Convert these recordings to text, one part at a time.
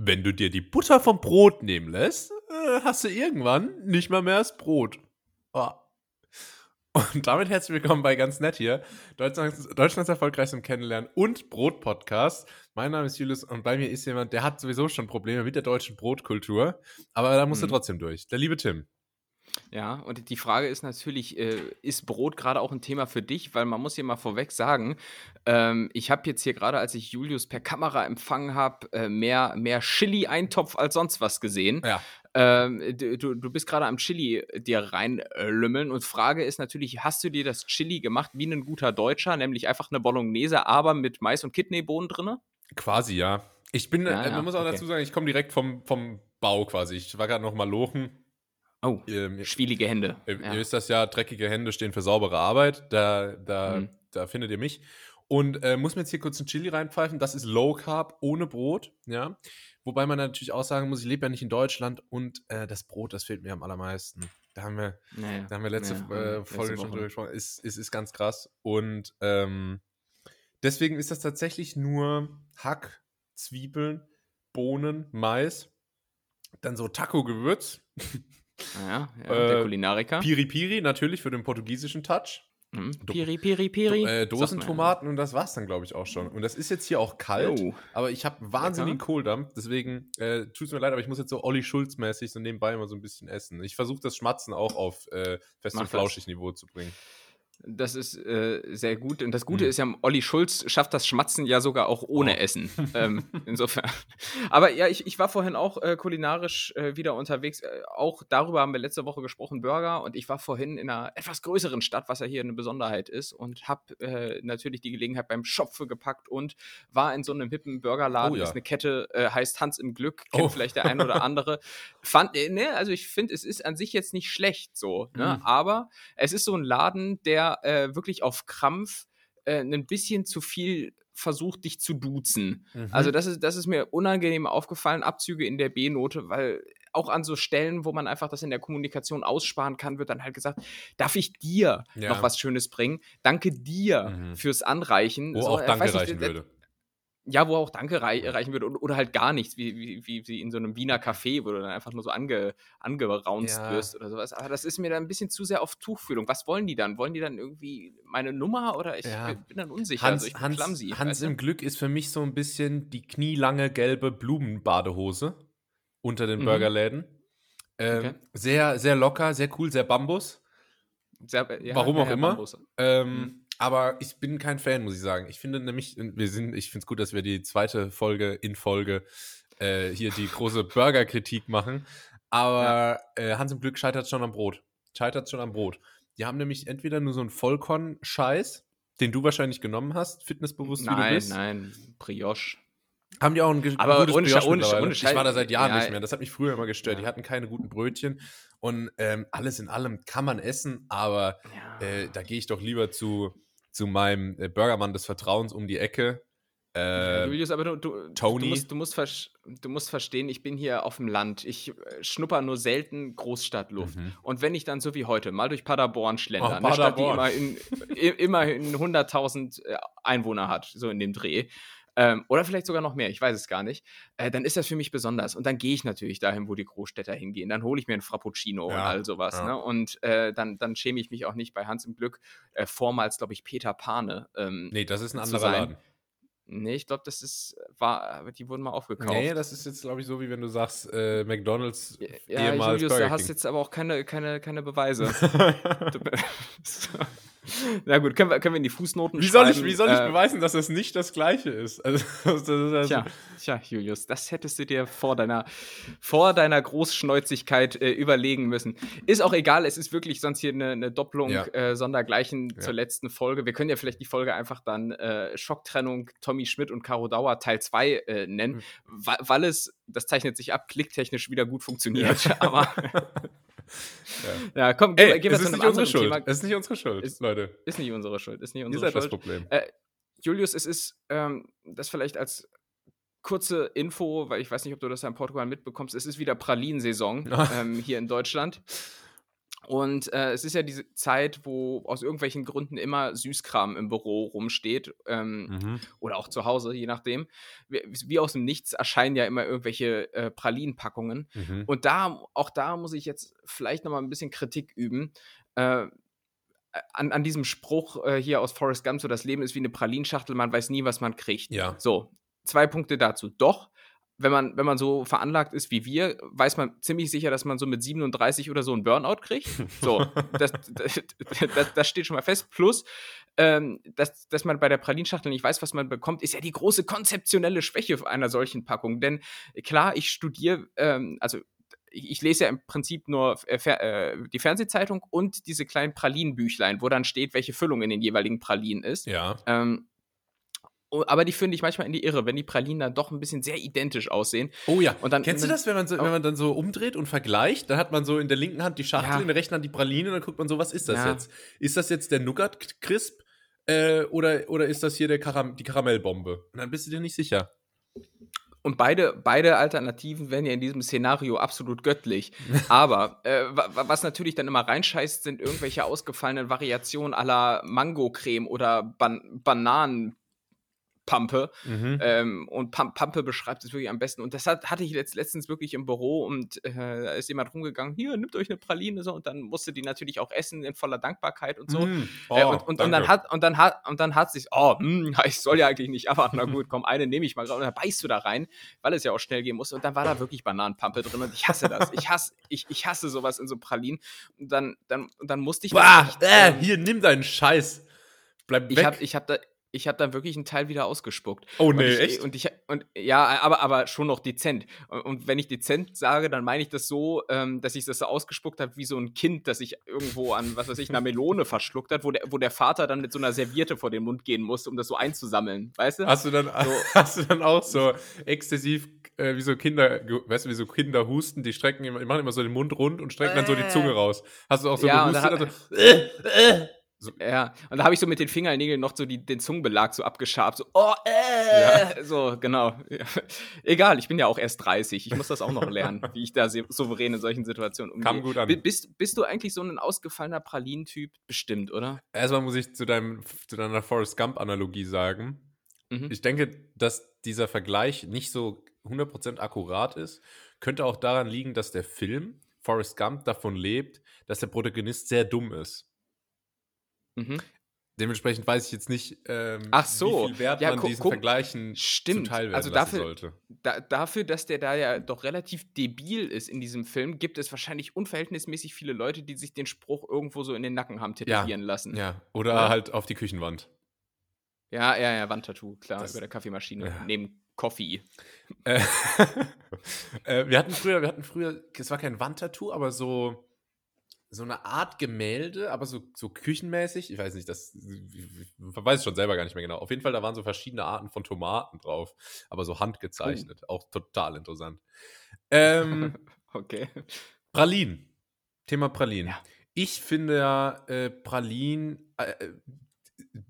wenn du dir die Butter vom Brot nehmen lässt, äh, hast du irgendwann nicht mal mehr das Brot. Oh. Und damit herzlich willkommen bei Ganz Nett hier, Deutschlands, Deutschlands erfolgreichstem Kennenlernen und Brot-Podcast. Mein Name ist Julius und bei mir ist jemand, der hat sowieso schon Probleme mit der deutschen Brotkultur, aber da musst mhm. du trotzdem durch. Der liebe Tim. Ja, und die Frage ist natürlich, äh, ist Brot gerade auch ein Thema für dich? Weil man muss hier mal vorweg sagen, ähm, ich habe jetzt hier gerade, als ich Julius per Kamera empfangen habe, äh, mehr, mehr Chili-Eintopf als sonst was gesehen. Ja. Ähm, du, du bist gerade am Chili dir reinlümmeln und Frage ist natürlich, hast du dir das Chili gemacht wie ein guter Deutscher, nämlich einfach eine Bolognese, aber mit Mais und Kidneybohnen drin? Quasi, ja. Ich bin, ja, äh, man muss auch okay. dazu sagen, ich komme direkt vom, vom Bau quasi. Ich war gerade noch mal lochen Oh, ähm, schwielige Hände. Ihr, ja. wisst das ja, dreckige Hände stehen für saubere Arbeit. Da, da, mhm. da findet ihr mich. Und äh, muss mir jetzt hier kurz ein Chili reinpfeifen. Das ist Low Carb ohne Brot, ja. Wobei man natürlich auch sagen muss, ich lebe ja nicht in Deutschland und äh, das Brot, das fehlt mir am allermeisten. Da haben wir, naja, da haben wir letzte naja, äh, Folge letzte schon drüber gesprochen. Ist, ist, ist ganz krass. Und ähm, deswegen ist das tatsächlich nur Hack, Zwiebeln, Bohnen, Mais, dann so Taco-Gewürz. Ja, ja der äh, Kulinariker. Piri Piri, natürlich für den portugiesischen Touch. Mhm. Piri, Piri, Piri. Do, äh, Dosentomaten und das war's dann, glaube ich, auch schon. Und das ist jetzt hier auch kalt, oh. aber ich habe wahnsinnigen Kohldampf, deswegen äh, tut mir leid, aber ich muss jetzt so Olli Schulz-mäßig so nebenbei immer so ein bisschen essen. Ich versuche das Schmatzen auch auf äh, fest und flauschig Niveau zu bringen. Das ist äh, sehr gut. Und das Gute mhm. ist ja, Olli Schulz schafft das Schmatzen ja sogar auch ohne oh. Essen. ähm, insofern. Aber ja, ich, ich war vorhin auch äh, kulinarisch äh, wieder unterwegs. Äh, auch darüber haben wir letzte Woche gesprochen, Burger. Und ich war vorhin in einer etwas größeren Stadt, was ja hier eine Besonderheit ist. Und habe äh, natürlich die Gelegenheit beim Schopfe gepackt und war in so einem hippen Burgerladen. Oh, ja. ist eine Kette, äh, heißt Hans im Glück. Kennt oh. vielleicht der ein oder andere. Fand, ne, also ich finde, es ist an sich jetzt nicht schlecht so. Ne? Mhm. Aber es ist so ein Laden, der äh, wirklich auf Krampf äh, ein bisschen zu viel versucht, dich zu duzen. Mhm. Also das ist, das ist mir unangenehm aufgefallen, Abzüge in der B-Note, weil auch an so Stellen, wo man einfach das in der Kommunikation aussparen kann, wird dann halt gesagt, darf ich dir ja. noch was Schönes bringen? Danke dir mhm. fürs Anreichen. Wo so, auch Danke reichen würde ja, wo auch Danke rei reichen würde oder, oder, halt gar nichts, wie, wie, wie, wie in so einem Wiener Café, wo du dann einfach nur so ange, angeraunzt ja. wirst oder sowas. Aber das ist mir dann ein bisschen zu sehr auf Tuchfühlung. Was wollen die dann? Wollen die dann irgendwie meine Nummer oder ich ja. bin dann unsicher? Hans, also ich bin Hans, clumsy, Hans im Glück ist für mich so ein bisschen die knielange gelbe Blumenbadehose unter den mhm. Burgerläden. Ähm, okay. Sehr, sehr locker, sehr cool, sehr Bambus. Sehr, ja, Warum auch immer. Ähm, mhm. Aber ich bin kein Fan, muss ich sagen. Ich finde nämlich, wir sind, ich finde es gut, dass wir die zweite Folge in Folge äh, hier die große Burger-Kritik machen. Aber ja. äh, Hans im Glück scheitert schon am Brot. Scheitert schon am Brot. Die haben nämlich entweder nur so einen Vollkorn-Scheiß, den du wahrscheinlich genommen hast, fitnessbewusst nein, wie du bist. Nein, nein, Brioche. Haben die auch ein aber gutes ohne, Brioche ohne, ohne Ich war da seit Jahren ja, nicht mehr. Das hat mich früher immer gestört. Ja. Die hatten keine guten Brötchen. Und ähm, alles in allem kann man essen, aber äh, da gehe ich doch lieber zu zu meinem äh, Burgermann des Vertrauens um die Ecke. Äh, Julius, aber du, du, Tony. Du musst, du, musst du musst verstehen, ich bin hier auf dem Land. Ich äh, schnupper nur selten Großstadtluft. Mhm. Und wenn ich dann so wie heute mal durch Paderborn schlender, oh, eine Paderborn. Stadt, die immerhin, immerhin 100.000 äh, Einwohner hat, so in dem Dreh, ähm, oder vielleicht sogar noch mehr, ich weiß es gar nicht, äh, dann ist das für mich besonders. Und dann gehe ich natürlich dahin, wo die Großstädter hingehen. Dann hole ich mir ein Frappuccino ja, und all sowas. Ja. Ne? Und äh, dann, dann schäme ich mich auch nicht bei Hans im Glück, äh, vormals, glaube ich, Peter Pane. Ähm, nee, das ist ein anderer Laden. Nee, ich glaube, das ist, war, die wurden mal aufgekauft. Nee, das ist jetzt, glaube ich, so, wie wenn du sagst, äh, McDonalds ja, ehemals Julius, Burger du hast jetzt aber auch keine, keine, keine Beweise. Na gut, können wir, können wir in die Fußnoten wie soll Ich, wie soll ich äh, beweisen, dass das nicht das Gleiche ist? Also, ist also tja, tja, Julius, das hättest du dir vor deiner, vor deiner Großschnäuzigkeit äh, überlegen müssen. Ist auch egal, es ist wirklich sonst hier eine, eine Doppelung ja. äh, sondergleichen ja. zur letzten Folge. Wir können ja vielleicht die Folge einfach dann äh, Schocktrennung Tommy Schmidt und Caro Dauer Teil 2 äh, nennen, mhm. weil, weil es, das zeichnet sich ab, klicktechnisch wieder gut funktioniert. Ja. Aber ja. ja, komm, geh, Ey, geh mal zu einem anderen Schuld. Thema. Es ist nicht unsere Schuld, ist, Leute. Ist nicht unsere Schuld. Ist nicht unsere Ihr seid Schuld. das Problem. Äh, Julius, es ist ähm, das vielleicht als kurze Info, weil ich weiß nicht, ob du das ja in Portugal mitbekommst. Es ist wieder Pralinsaison ähm, hier in Deutschland. Und äh, es ist ja diese Zeit, wo aus irgendwelchen Gründen immer Süßkram im Büro rumsteht ähm, mhm. oder auch zu Hause, je nachdem. Wie, wie, aus dem Nichts erscheinen ja immer irgendwelche äh, Pralinenpackungen. Mhm. Und da, auch da muss ich jetzt vielleicht nochmal ein bisschen Kritik üben. Äh, an, an diesem Spruch äh, hier aus Forrest Gump, so das Leben ist wie eine Pralinschachtel, man weiß nie, was man kriegt. Ja. So, zwei Punkte dazu. Doch, wenn man, wenn man so veranlagt ist wie wir, weiß man ziemlich sicher, dass man so mit 37 oder so einen Burnout kriegt. So, das, das, das, das steht schon mal fest. Plus, ähm, dass, dass man bei der Pralinschachtel nicht weiß, was man bekommt, ist ja die große konzeptionelle Schwäche einer solchen Packung. Denn klar, ich studiere, ähm, also ich, lese ja im Prinzip nur äh, äh, die Fernsehzeitung und diese kleinen Pralinenbüchlein, wo dann steht, welche Füllung in den jeweiligen Pralinen ist. Ja. Ähm, aber die führen dich manchmal in die Irre, wenn die Pralinen dann doch ein bisschen sehr identisch aussehen. Oh ja. Und dann, Kennst du das, wenn man, so, oh. wenn man dann so umdreht und vergleicht? Dann hat man so in der linken Hand die Schachtel, ja. in der rechten Hand die Praline und dann guckt man so, was ist das ja. jetzt? Ist das jetzt der Nougat Crisp äh, oder, oder ist das hier der Karam die Karamellbombe? Und dann bist du dir nicht sicher. Und beide, beide Alternativen wären ja in diesem Szenario absolut göttlich. Aber äh, was natürlich dann immer reinscheißt, sind irgendwelche ausgefallenen Variationen aller Mango-Creme oder Ban Bananen. Pampe. Mhm. Ähm, und Pam Pampe beschreibt es wirklich am besten. Und das hat, hatte ich letzt, letztens wirklich im Büro und äh, da ist jemand rumgegangen, hier, nimmt euch eine Praline so und dann musste die natürlich auch essen in voller Dankbarkeit und so. Mhm. Oh, äh, und, und, und, dann hat und dann hat und dann hat sich, oh, mh, hm, ich soll ja eigentlich nicht, aber na gut, komm, eine nehme ich mal Und dann beißt du da rein, weil es ja auch schnell gehen muss. Und dann war da wirklich Bananenpampe drin und ich hasse das. Ich hasse, ich, ich hasse sowas in so Pralinen. Und dann, dann, dann musste ich. Bah, äh, hier, nimm deinen Scheiß. Bleib weg. Ich habe ich hab da, ich habe dann wirklich einen Teil wieder ausgespuckt. Oh nee, und ich, echt? Und ich und ja, aber aber schon noch dezent. Und, und wenn ich dezent sage, dann meine ich das so, ähm, dass ich das so ausgespuckt habe wie so ein Kind, das sich irgendwo an was weiß ich einer Melone verschluckt hat, wo der wo der Vater dann mit so einer Serviette vor den Mund gehen muss, um das so einzusammeln, weißt du? Hast du dann so, hast du dann auch so exzessiv äh, wie so Kinder, weißt du, wie so Kinder husten, die strecken immer, die machen immer so den Mund rund und strecken äh. dann so die Zunge raus. Hast du auch so ja, gehustet? So. So, ja, und da habe ich so mit den Fingernägeln noch so die, den Zungenbelag so abgeschabt. So, oh, äh, ja. so, genau. Ja. Egal, ich bin ja auch erst 30. Ich muss das auch noch lernen, wie ich da souverän in solchen Situationen umgehe. Kam gut an. Bist, bist du eigentlich so ein ausgefallener Pralinentyp? Bestimmt, oder? Erstmal muss ich zu, deinem, zu deiner Forrest Gump-Analogie sagen. Mhm. Ich denke, dass dieser Vergleich nicht so 100% akkurat ist. Könnte auch daran liegen, dass der Film Forrest Gump davon lebt, dass der Protagonist sehr dumm ist. Mhm. Dementsprechend weiß ich jetzt nicht, ähm, Ach so. wie viel Wert ja, man diesen Vergleichen stimmt. zuteil also dafür, sollte. Da, dafür, dass der da ja doch relativ debil ist in diesem Film, gibt es wahrscheinlich unverhältnismäßig viele Leute, die sich den Spruch irgendwo so in den Nacken haben tätowieren ja. lassen. Ja, oder ja. halt auf die Küchenwand. Ja, ja, ja, Wandtattoo, klar, das, über der Kaffeemaschine, neben Coffee. Äh, äh, wir hatten früher, wir hatten früher, es war kein Wandtattoo, aber so so eine Art Gemälde, aber so, so küchenmäßig. Ich weiß nicht, das ich weiß ich schon selber gar nicht mehr genau. Auf jeden Fall, da waren so verschiedene Arten von Tomaten drauf, aber so handgezeichnet. Oh. Auch total interessant. Ähm, okay. Pralinen. Thema Pralinen. Ja. Ich finde ja, äh, Pralinen äh, äh,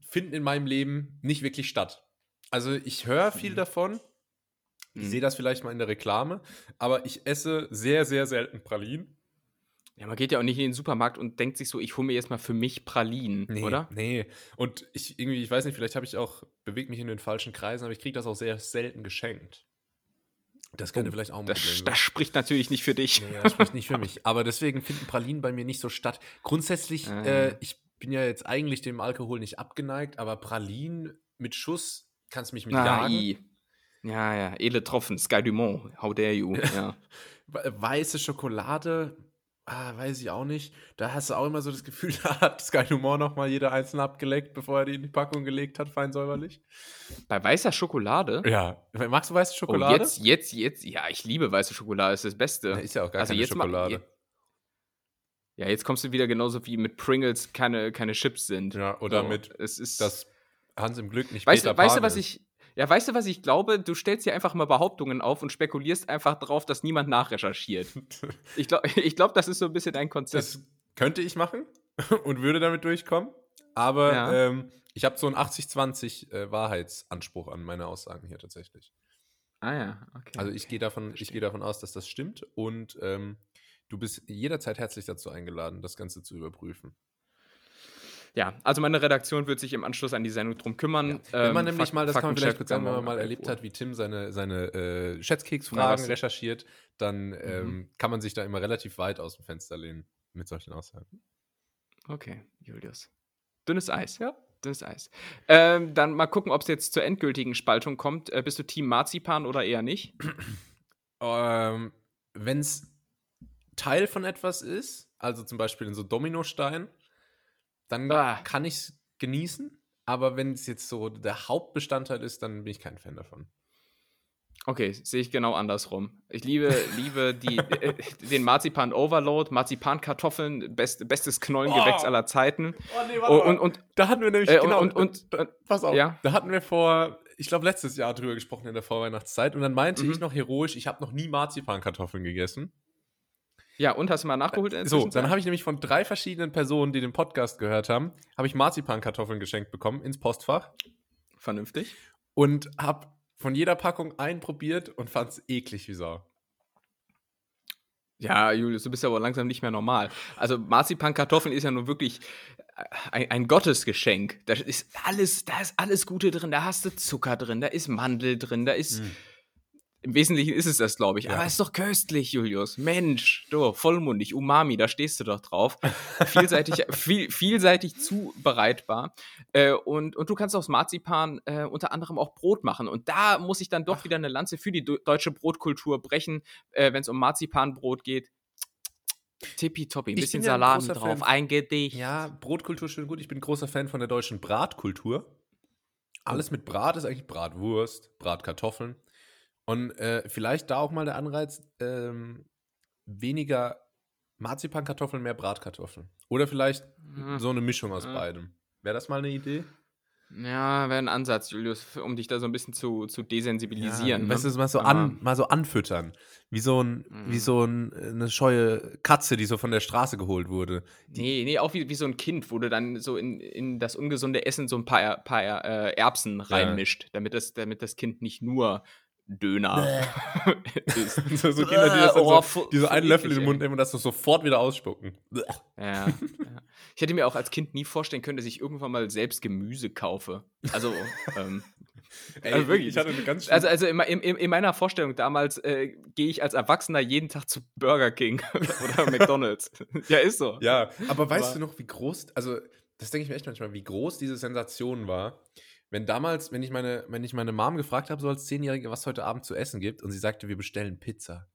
finden in meinem Leben nicht wirklich statt. Also ich höre viel mhm. davon. Ich mhm. sehe das vielleicht mal in der Reklame, aber ich esse sehr, sehr selten Pralinen. Ja, man geht ja auch nicht in den Supermarkt und denkt sich so, ich hole mir jetzt mal für mich Pralinen, nee, oder? Nee. Und ich irgendwie, ich weiß nicht, vielleicht habe ich auch, bewegt mich in den falschen Kreisen, aber ich kriege das auch sehr selten geschenkt. Das könnte oh, vielleicht auch ein das, sein. Das spricht natürlich nicht für dich. Nee, das spricht nicht für mich. Aber deswegen finden Pralinen bei mir nicht so statt. Grundsätzlich, ah. äh, ich bin ja jetzt eigentlich dem Alkohol nicht abgeneigt, aber Pralinen mit Schuss kannst mich mit ah, jagen. Ja, ja, edle Tropfen, Sky Dumont, how dare you. Ja. Weiße Schokolade, Ah, weiß ich auch nicht. Da hast du auch immer so das Gefühl, da hat Sky Humor noch mal jeder einzelne abgeleckt, bevor er die in die Packung gelegt hat, fein säuberlich. Bei weißer Schokolade? Ja. Magst du weiße oh, Schokolade? Oh, jetzt, jetzt, jetzt. Ja, ich liebe weiße Schokolade, ist das Beste. Ist ja auch gar also keine Schokolade. Mal, ja, jetzt kommst du wieder genauso wie mit Pringles keine, keine Chips sind. Ja, oder so, mit es ist das Hans im Glück nicht weißt, Weißt du, was ich ja, weißt du, was ich glaube? Du stellst hier einfach mal Behauptungen auf und spekulierst einfach drauf, dass niemand nachrecherchiert. ich glaube, ich glaub, das ist so ein bisschen dein Konzept. Das könnte ich machen und würde damit durchkommen. Aber ja. ähm, ich habe so einen 80-20 äh, Wahrheitsanspruch an meine Aussagen hier tatsächlich. Ah ja, okay. Also ich gehe davon, geh davon aus, dass das stimmt. Und ähm, du bist jederzeit herzlich dazu eingeladen, das Ganze zu überprüfen. Ja, also meine Redaktion wird sich im Anschluss an die Sendung drum kümmern. Ja. Wenn man ähm, nämlich mal, das kann man vielleicht kurz sagen, wenn man mal erlebt hat, wie Tim seine, seine äh, Schätzkeksfragen recherchiert, dann mhm. ähm, kann man sich da immer relativ weit aus dem Fenster lehnen mit solchen Aussagen. Okay, Julius. Dünnes Eis, ja? Dünnes Eis. Ähm, dann mal gucken, ob es jetzt zur endgültigen Spaltung kommt. Äh, bist du Team Marzipan oder eher nicht? ähm, Wenn es Teil von etwas ist, also zum Beispiel in so Dominostein, dann ah. kann ich es genießen. Aber wenn es jetzt so der Hauptbestandteil ist, dann bin ich kein Fan davon. Okay, sehe ich genau andersrum. Ich liebe, liebe die, äh, den Marzipan Overload, Marzipankartoffeln, best, bestes Knollengewächs oh. aller Zeiten. Oh nee, warte und, und, da hatten wir nämlich, äh, genau, und, und, und, pass auf, ja? da hatten wir vor, ich glaube letztes Jahr drüber gesprochen in der Vorweihnachtszeit und dann meinte mhm. ich noch heroisch, ich habe noch nie Marzipankartoffeln gegessen. Ja, und hast du mal nachgeholt? so, dann habe ich nämlich von drei verschiedenen Personen, die den Podcast gehört haben, habe ich Marzipankartoffeln geschenkt bekommen ins Postfach. Vernünftig. Und habe von jeder Packung einen probiert und fand es eklig wie Sau. Ja, Julius, du bist ja aber langsam nicht mehr normal. Also Marzipankartoffeln ist ja nun wirklich äh, ein, ein, Gottesgeschenk. Da ist alles, da ist alles Gute drin. Da hast du Zucker drin, da ist Mandel drin, da ist hm. Im Wesentlichen ist es das, glaube ich. Ja. Aber es ist doch köstlich, Julius. Mensch, du, vollmundig, Umami, da stehst du doch drauf. vielseitig, viel, vielseitig zubereitbar. Äh, und, und du kannst aus Marzipan äh, unter anderem auch Brot machen. Und da muss ich dann doch Ach. wieder eine Lanze für die deutsche Brotkultur brechen, äh, wenn es um Marzipanbrot geht. Tippitoppi, ein bisschen ja Salami drauf, Fan. ein Gedicht. Ja, Brotkultur schön gut. Ich bin großer Fan von der deutschen Bratkultur. Alles mit Brat ist eigentlich Bratwurst, Bratkartoffeln. Und äh, vielleicht da auch mal der Anreiz, ähm, weniger Marzipankartoffeln, mehr Bratkartoffeln. Oder vielleicht ja. so eine Mischung aus ja. beidem. Wäre das mal eine Idee? Ja, wäre ein Ansatz, Julius, um dich da so ein bisschen zu, zu desensibilisieren. Ja, weißt du, mal so, an, mal so anfüttern. Wie so, ein, mhm. wie so ein, eine scheue Katze, die so von der Straße geholt wurde. Nee, nee, auch wie, wie so ein Kind, wo du dann so in, in das ungesunde Essen so ein paar, paar äh, Erbsen reinmischt, damit, das, damit das Kind nicht nur Döner so, so, Kinder, die, das oh, so, die so einen Löffel in den Mund nehmen und das so sofort wieder ausspucken. Ja, ja, Ich hätte mir auch als Kind nie vorstellen können, dass ich irgendwann mal selbst Gemüse kaufe. Also, ähm, Ey, also wirklich. Ich hatte eine ganz also, also in, in, in meiner Vorstellung damals äh, gehe ich als Erwachsener jeden Tag zu Burger King oder McDonalds. ja, ist so. Ja, aber weißt aber, du noch, wie groß, also das denke ich mir echt manchmal, wie groß diese Sensation war, wenn damals, wenn ich meine, wenn ich meine Mom gefragt habe, so als Zehnjährige, was heute Abend zu essen gibt, und sie sagte, wir bestellen Pizza.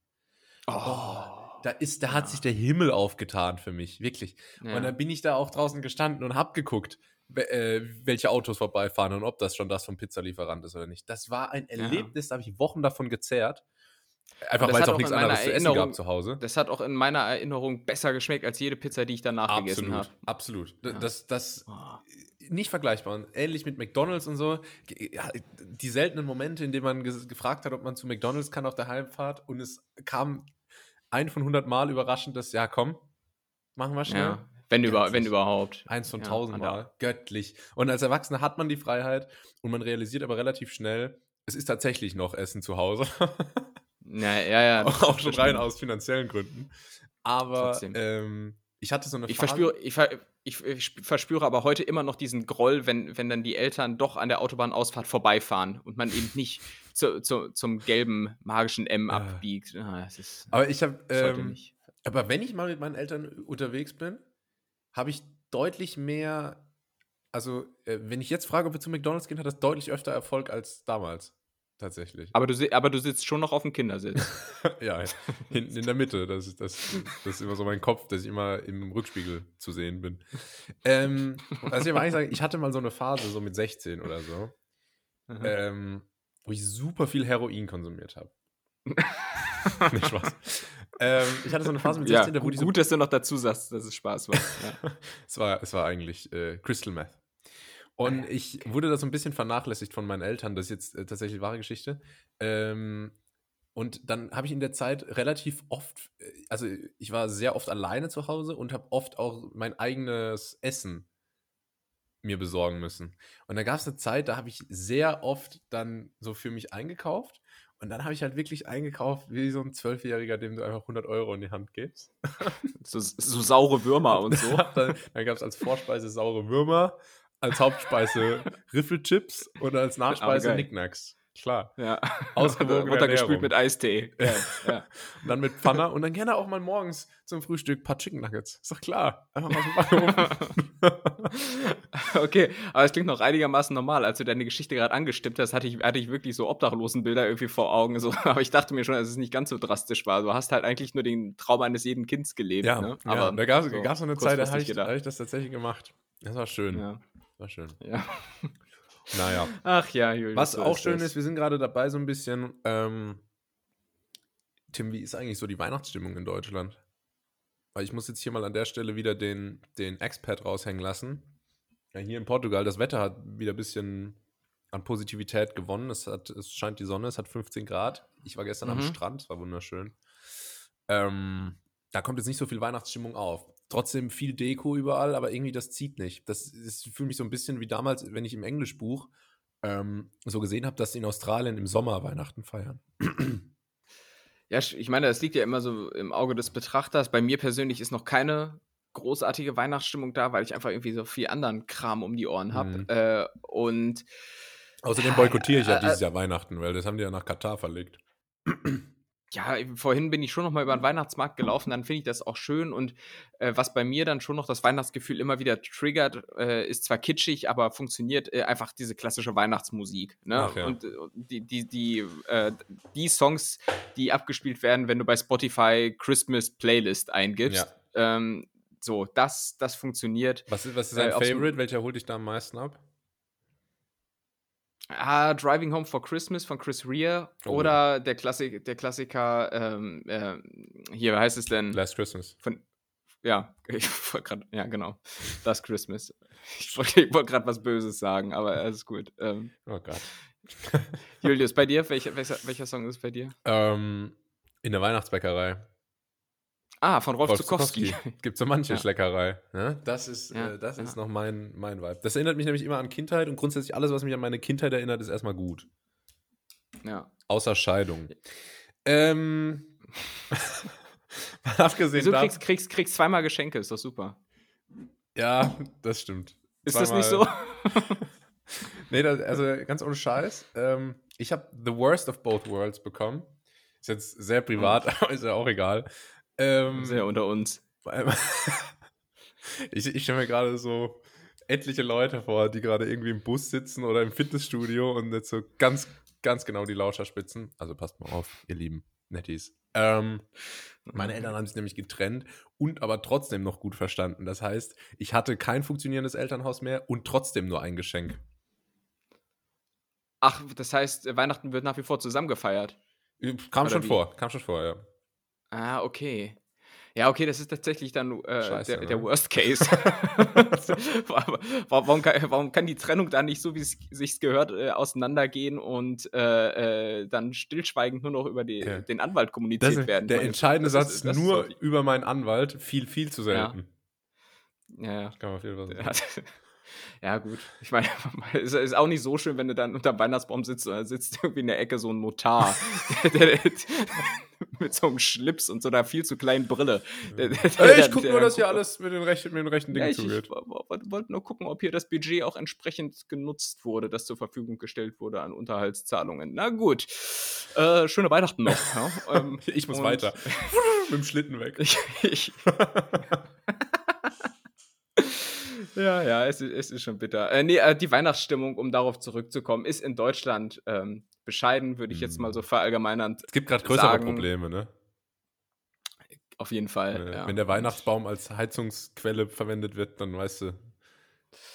Oh, oh da ist, da ja. hat sich der Himmel aufgetan für mich, wirklich. Ja. Und dann bin ich da auch draußen gestanden und hab geguckt, äh, welche Autos vorbeifahren und ob das schon das vom Pizzalieferant ist oder nicht. Das war ein Erlebnis, ja. da habe ich Wochen davon gezerrt. Einfach weil es auch nichts anderes zu essen gab zu Hause. Das hat auch in meiner Erinnerung besser geschmeckt als jede Pizza, die ich danach absolut, gegessen habe. Absolut. Das, das, oh nicht vergleichbar. Ähnlich mit McDonalds und so. Die seltenen Momente, in denen man gefragt hat, ob man zu McDonalds kann auf der Heimfahrt und es kam ein von 100 Mal überraschend, dass, ja, komm, machen wir schnell. Ja, wenn, über, wenn überhaupt. Eins von tausend ja, Mal. Göttlich. Und als Erwachsener hat man die Freiheit und man realisiert aber relativ schnell, es ist tatsächlich noch Essen zu Hause. ja, ja, ja. Auch schon rein aus finanziellen Gründen. Aber ähm, ich hatte so eine ich Verspüre, ich, ver ich, ich, verspüre aber heute immer noch diesen Groll, wenn, wenn dann die Eltern doch an der Autobahnausfahrt vorbeifahren und man eben nicht zu, zu, zum gelben magischen M äh. abbiegt. Ah, aber ich habe, ähm, aber wenn ich mal mit meinen Eltern unterwegs bin, habe ich deutlich mehr, also äh, wenn ich jetzt frage, ob wir zu McDonald's gehen, hat das deutlich öfter Erfolg als damals tatsächlich. Aber du, aber du sitzt schon noch auf dem Kindersitz. ja, hinten in der Mitte. Das ist, das, das ist immer so mein Kopf, dass ich immer im Rückspiegel zu sehen bin. Ähm, also ich aber eigentlich sagen, ich hatte mal so eine Phase, so mit 16 oder so, ähm, wo ich super viel Heroin konsumiert habe. Nicht Spaß. Ähm, ich hatte so eine Phase mit 16, ja, wo gut, so, gut, dass du noch dazu sagst, dass es Spaß war. Ja. es war. Es war eigentlich äh, Crystal Meth. Und ich wurde da so ein bisschen vernachlässigt von meinen Eltern. Das ist jetzt äh, tatsächlich wahre Geschichte. Ähm, und dann habe ich in der Zeit relativ oft, äh, also ich war sehr oft alleine zu Hause und habe oft auch mein eigenes Essen mir besorgen müssen. Und da gab es eine Zeit, da habe ich sehr oft dann so für mich eingekauft Und dann habe ich halt wirklich eingekauft, wie so ein Zwölfjähriger, dem du einfach 100 Euro in die Hand gibst. so, so saure Würmer und so. dann, dann gab es als Vorspeise saure Würmer, als Hauptspeise Riffelchips und als Nachspeise oh, Nicknacks. Klar. Ja. Ausgewogen. Runtergespült mit Eistee. Ja, ja. und dann mit Pfanne und dann gerne auch mal morgens zum Frühstück ein paar Chicken Nuggets. Ist doch klar. Einfach mal so Okay, aber es klingt noch einigermaßen normal. Als du deine Geschichte gerade angestimmt hast, hatte ich, hatte ich wirklich so Obdachlosenbilder irgendwie vor Augen. So. Aber ich dachte mir schon, dass es nicht ganz so drastisch war. Du hast halt eigentlich nur den Traum eines jeden Kindes gelebt. Ja, ne? aber ja, da gab es so, so eine Zeit, da habe ich, hab ich, das tatsächlich gemacht. Das war schön. Ja. War schön. Ja. Naja. Ach ja, Julius. Was auch schön ist, wir sind gerade dabei, so ein bisschen. Ähm, Tim, wie ist eigentlich so die Weihnachtsstimmung in Deutschland? Weil ich muss jetzt hier mal an der Stelle wieder den, den Expat raushängen lassen. Ja, hier in Portugal, das Wetter hat wieder ein bisschen an Positivität gewonnen. Es, hat, es scheint die Sonne, es hat 15 Grad. Ich war gestern mhm. am Strand, es war wunderschön. Ähm, da kommt jetzt nicht so viel Weihnachtsstimmung auf trotzdem viel Deko überall, aber irgendwie das zieht nicht. Das ist für mich so ein bisschen wie damals, wenn ich im Englischbuch ähm, so gesehen habe, dass sie in Australien im Sommer Weihnachten feiern. Ja, ich meine, das liegt ja immer so im Auge des Betrachters. Bei mir persönlich ist noch keine großartige Weihnachtsstimmung da, weil ich einfach irgendwie so viel anderen Kram um die Ohren habe. Mhm. Äh, und Außerdem boykottiere ich ja äh, dieses Jahr Weihnachten, weil das haben die ja nach Katar verlegt ja, vorhin bin ich schon noch mal über den Weihnachtsmarkt gelaufen, dann finde ich das auch schön und äh, was bei mir dann schon noch das Weihnachtsgefühl immer wieder triggert, äh, ist zwar kitschig, aber funktioniert äh, einfach diese klassische Weihnachtsmusik. Ne? Ach, ja. Und äh, die, die, die, äh, die Songs, die abgespielt werden, wenn du bei Spotify Christmas Playlist eingibst. Ja. Ähm, so, das, das funktioniert. Was ist, was ist dein äh, Favorite? Welcher holt dich da am meisten ab? Ah, Driving Home for Christmas von Chris Rea oh, oder der, Klassik, der Klassiker, ähm, äh, hier, wie heißt es denn? Last Christmas. Von, ja, ich wollte gerade, ja, genau. Last Christmas. Ich wollte wollt gerade was Böses sagen, aber alles ist gut. Ähm, oh Gott. Julius, bei dir, welcher, welcher, welcher Song ist bei dir? Ähm, in der Weihnachtsbäckerei. Ah, von Rolf, Rolf Zukowski. Zukowski. Gibt so manche ja. Schleckerei. Ne? Das, ist, ja, äh, das ja. ist noch mein, mein Vibe. Das erinnert mich nämlich immer an Kindheit und grundsätzlich alles, was mich an meine Kindheit erinnert, ist erstmal gut. Ja. Außer Scheidung. Ähm. abgesehen Du kriegst, kriegst, kriegst zweimal Geschenke, ist doch super. Ja, das stimmt. Ist zweimal. das nicht so? nee, das, also ganz ohne Scheiß. Ähm, ich habe The Worst of Both Worlds bekommen. Ist jetzt sehr privat, aber ist ja auch egal. Ähm, Sehr unter uns. ich ich stelle mir gerade so etliche Leute vor, die gerade irgendwie im Bus sitzen oder im Fitnessstudio und jetzt so ganz, ganz genau die Lauscher spitzen. Also passt mal auf, ihr lieben Netties. Ähm, meine Eltern haben sich nämlich getrennt und aber trotzdem noch gut verstanden. Das heißt, ich hatte kein funktionierendes Elternhaus mehr und trotzdem nur ein Geschenk. Ach, das heißt, Weihnachten wird nach wie vor zusammen gefeiert. Kam Oder schon wie? vor, kam schon vor, ja. Ah, okay. Ja, okay, das ist tatsächlich dann äh, Scheiße, der, der, ne? Worst Case. warum, kann, warum, kann, die Trennung dann nicht so, wie es sich gehört, äh, auseinandergehen und äh, äh, dann stillschweigend nur noch über die, ja. den Anwalt kommuniziert ist, werden? Der meine, entscheidende Satz ist, nur über meinen Anwalt, viel, viel zu selten. Ja, ja. Das kann man viel was sagen. Ja, gut. Ich meine, es ist auch nicht so schön, wenn du dann unter dem Weihnachtsbaum sitzt und da sitzt irgendwie in der Ecke so ein Notar der, der, mit so einem Schlips und so einer viel zu kleinen Brille. Der, hey, ich gucke nur, dass hier alles mit den, rechten, mit den rechten Dingen ja, zugeht. Ich wollte nur gucken, ob hier das Budget auch entsprechend genutzt wurde, das zur Verfügung gestellt wurde an Unterhaltszahlungen. Na gut. Äh, schöne Weihnachten noch. Ja? Ähm, ich muss weiter. mit dem Schlitten weg. Ich, ich ja, ja, es ist, es ist schon bitter. Äh, nee, äh, die Weihnachtsstimmung, um darauf zurückzukommen, ist in Deutschland ähm, bescheiden, würde ich jetzt mal so hm. verallgemeinern. Es gibt gerade größere sagen. Probleme, ne? Auf jeden Fall. Äh, ja. Wenn der Weihnachtsbaum als Heizungsquelle verwendet wird, dann weißt du,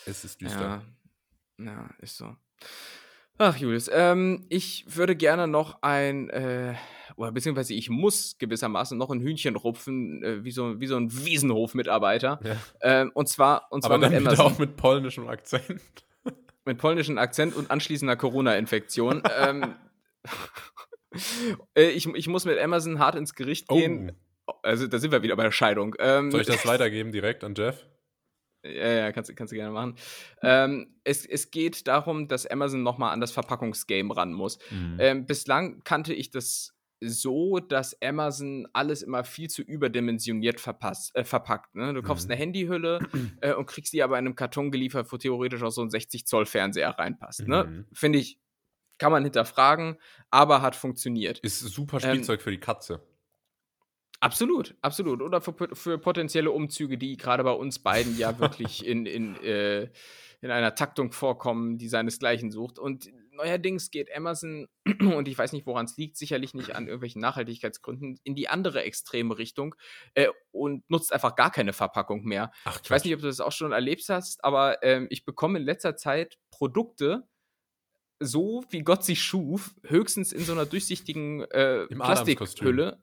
es ist düster. Ja, ja ist so. Ach, Julius, ähm, ich würde gerne noch ein, äh, oder beziehungsweise ich muss gewissermaßen noch ein Hühnchen rupfen, äh, wie, so, wie so ein Wiesenhof-Mitarbeiter. Ja. Ähm, und zwar, und zwar Aber mit Amazon. auch mit polnischem Akzent. Mit polnischem Akzent und anschließender Corona-Infektion. ähm, äh, ich, ich muss mit Amazon hart ins Gericht gehen. Oh. Also, da sind wir wieder bei der Scheidung. Ähm, Soll ich das weitergeben direkt an Jeff? Ja, ja, kannst, kannst du gerne machen. Ähm, es, es geht darum, dass Amazon nochmal an das Verpackungsgame ran muss. Mhm. Ähm, bislang kannte ich das so, dass Amazon alles immer viel zu überdimensioniert verpasst, äh, verpackt. Ne? Du kaufst mhm. eine Handyhülle äh, und kriegst die aber in einem Karton geliefert, wo theoretisch auch so ein 60 Zoll Fernseher reinpasst. Ne? Mhm. Finde ich, kann man hinterfragen, aber hat funktioniert. Ist super ähm, Spielzeug ähm, für die Katze. Absolut, absolut. Oder für, für potenzielle Umzüge, die gerade bei uns beiden ja wirklich in, in, äh, in einer Taktung vorkommen, die seinesgleichen sucht. Und neuerdings geht Amazon, und ich weiß nicht, woran es liegt, sicherlich nicht an irgendwelchen Nachhaltigkeitsgründen, in die andere extreme Richtung äh, und nutzt einfach gar keine Verpackung mehr. Ach, ich weiß nicht, ob du das auch schon erlebt hast, aber ähm, ich bekomme in letzter Zeit Produkte, so wie Gott sie schuf, höchstens in so einer durchsichtigen äh, Plastikhülle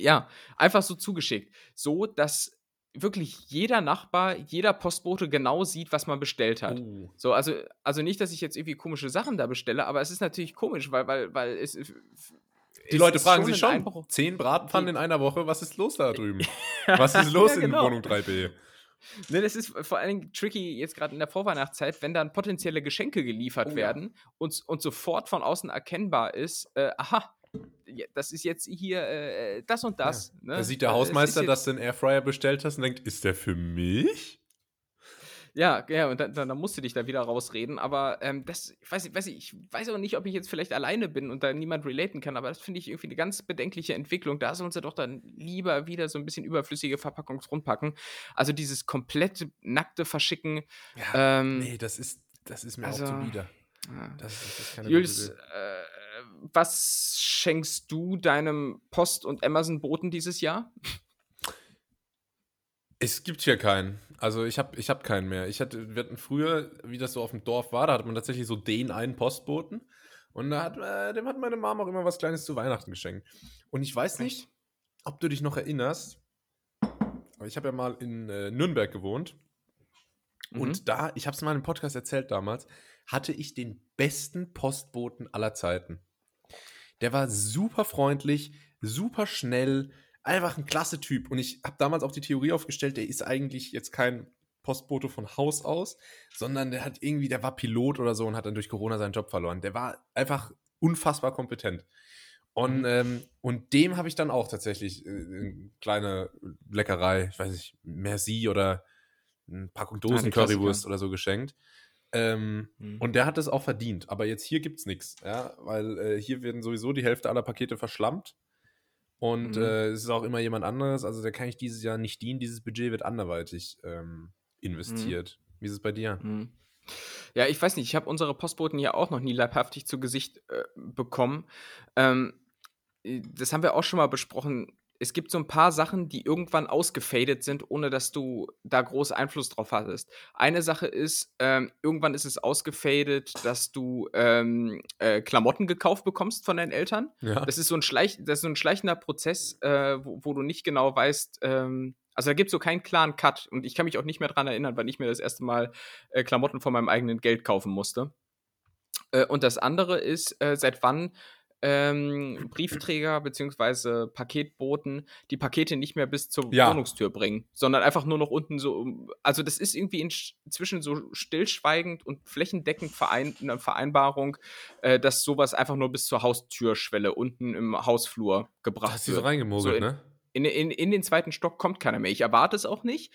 ja, einfach so zugeschickt. So, dass wirklich jeder Nachbar, jeder Postbote genau sieht, was man bestellt hat. Oh. So, also, also nicht, dass ich jetzt irgendwie komische Sachen da bestelle, aber es ist natürlich komisch, weil, weil, weil es. Die Leute fragen sich schon, Einbruch. zehn Bratpfannen in einer Woche, was ist los da drüben? was ist los ja, genau. in Wohnung 3b? Ne, das ist vor allen Dingen tricky jetzt gerade in der Vorweihnachtszeit, wenn dann potenzielle Geschenke geliefert oh, werden ja. und, und sofort von außen erkennbar ist, äh, aha, das ist jetzt hier äh, das und das. Ja. Ne? Da sieht der Hausmeister, dass du einen Airfryer bestellt hast und denkt, ist der für mich? Ja, ja, und dann, dann, musst du dich da wieder rausreden. Aber ähm, das, ich weiß, weiß ich, ich weiß auch nicht, ob ich jetzt vielleicht alleine bin und da niemand relaten kann, aber das finde ich irgendwie eine ganz bedenkliche Entwicklung. Da sollen sie doch dann lieber wieder so ein bisschen überflüssige Verpackungsrundpacken. Also dieses komplette nackte Verschicken. Ja, ähm, nee, das ist, das ist mir also, auch zuwider. Ja. Das, das Jules, äh, was schenkst du deinem Post- und Amazon-Boten dieses Jahr? Es gibt hier keinen. Also ich habe ich hab keinen mehr. Ich hatte, wir hatten früher, wie das so auf dem Dorf war, da hat man tatsächlich so den einen Postboten. Und da hat, äh, dem hat meine Mama auch immer was Kleines zu Weihnachten geschenkt. Und ich weiß nicht, ob du dich noch erinnerst, aber ich habe ja mal in äh, Nürnberg gewohnt. Mhm. Und da, ich habe es mal im Podcast erzählt damals, hatte ich den besten Postboten aller Zeiten. Der war super freundlich, super schnell, einfach ein klasse Typ. Und ich habe damals auch die Theorie aufgestellt, der ist eigentlich jetzt kein Postbote von Haus aus, sondern der hat irgendwie, der war Pilot oder so und hat dann durch Corona seinen Job verloren. Der war einfach unfassbar kompetent. Und, mhm. ähm, und dem habe ich dann auch tatsächlich äh, eine kleine Leckerei, ich weiß nicht, Merci oder eine Packung Dosen Currywurst oder so geschenkt. Ähm, mhm. Und der hat es auch verdient. Aber jetzt hier gibt es nichts, ja, weil äh, hier werden sowieso die Hälfte aller Pakete verschlammt. Und mhm. äh, es ist auch immer jemand anderes. Also da kann ich dieses Jahr nicht dienen. Dieses Budget wird anderweitig ähm, investiert. Mhm. Wie ist es bei dir? Mhm. Ja, ich weiß nicht. Ich habe unsere Postboten ja auch noch nie leibhaftig zu Gesicht äh, bekommen. Ähm, das haben wir auch schon mal besprochen es gibt so ein paar Sachen, die irgendwann ausgefadet sind, ohne dass du da groß Einfluss drauf hattest. Eine Sache ist, ähm, irgendwann ist es ausgefadet, dass du ähm, äh, Klamotten gekauft bekommst von deinen Eltern. Ja. Das, ist so ein Schleich das ist so ein schleichender Prozess, äh, wo, wo, du nicht genau weißt, ähm, also da gibt es so keinen klaren Cut. Und ich kann mich auch nicht mehr daran erinnern, wann ich mir das erste Mal äh, Klamotten von meinem eigenen Geld kaufen musste. Äh, und das andere ist, äh, seit wann ähm, Briefträger bzw. Paketboten die Pakete nicht mehr bis zur ja. Wohnungstür bringen, sondern einfach nur noch unten so. Also, das ist irgendwie inzwischen so stillschweigend und flächendeckend verein, eine Vereinbarung, äh, dass sowas einfach nur bis zur Haustürschwelle unten im Hausflur gebracht Hast wird. Hast du so reingemogelt, so in, ne? In, in, in den zweiten Stock kommt keiner mehr. Ich erwarte es auch nicht.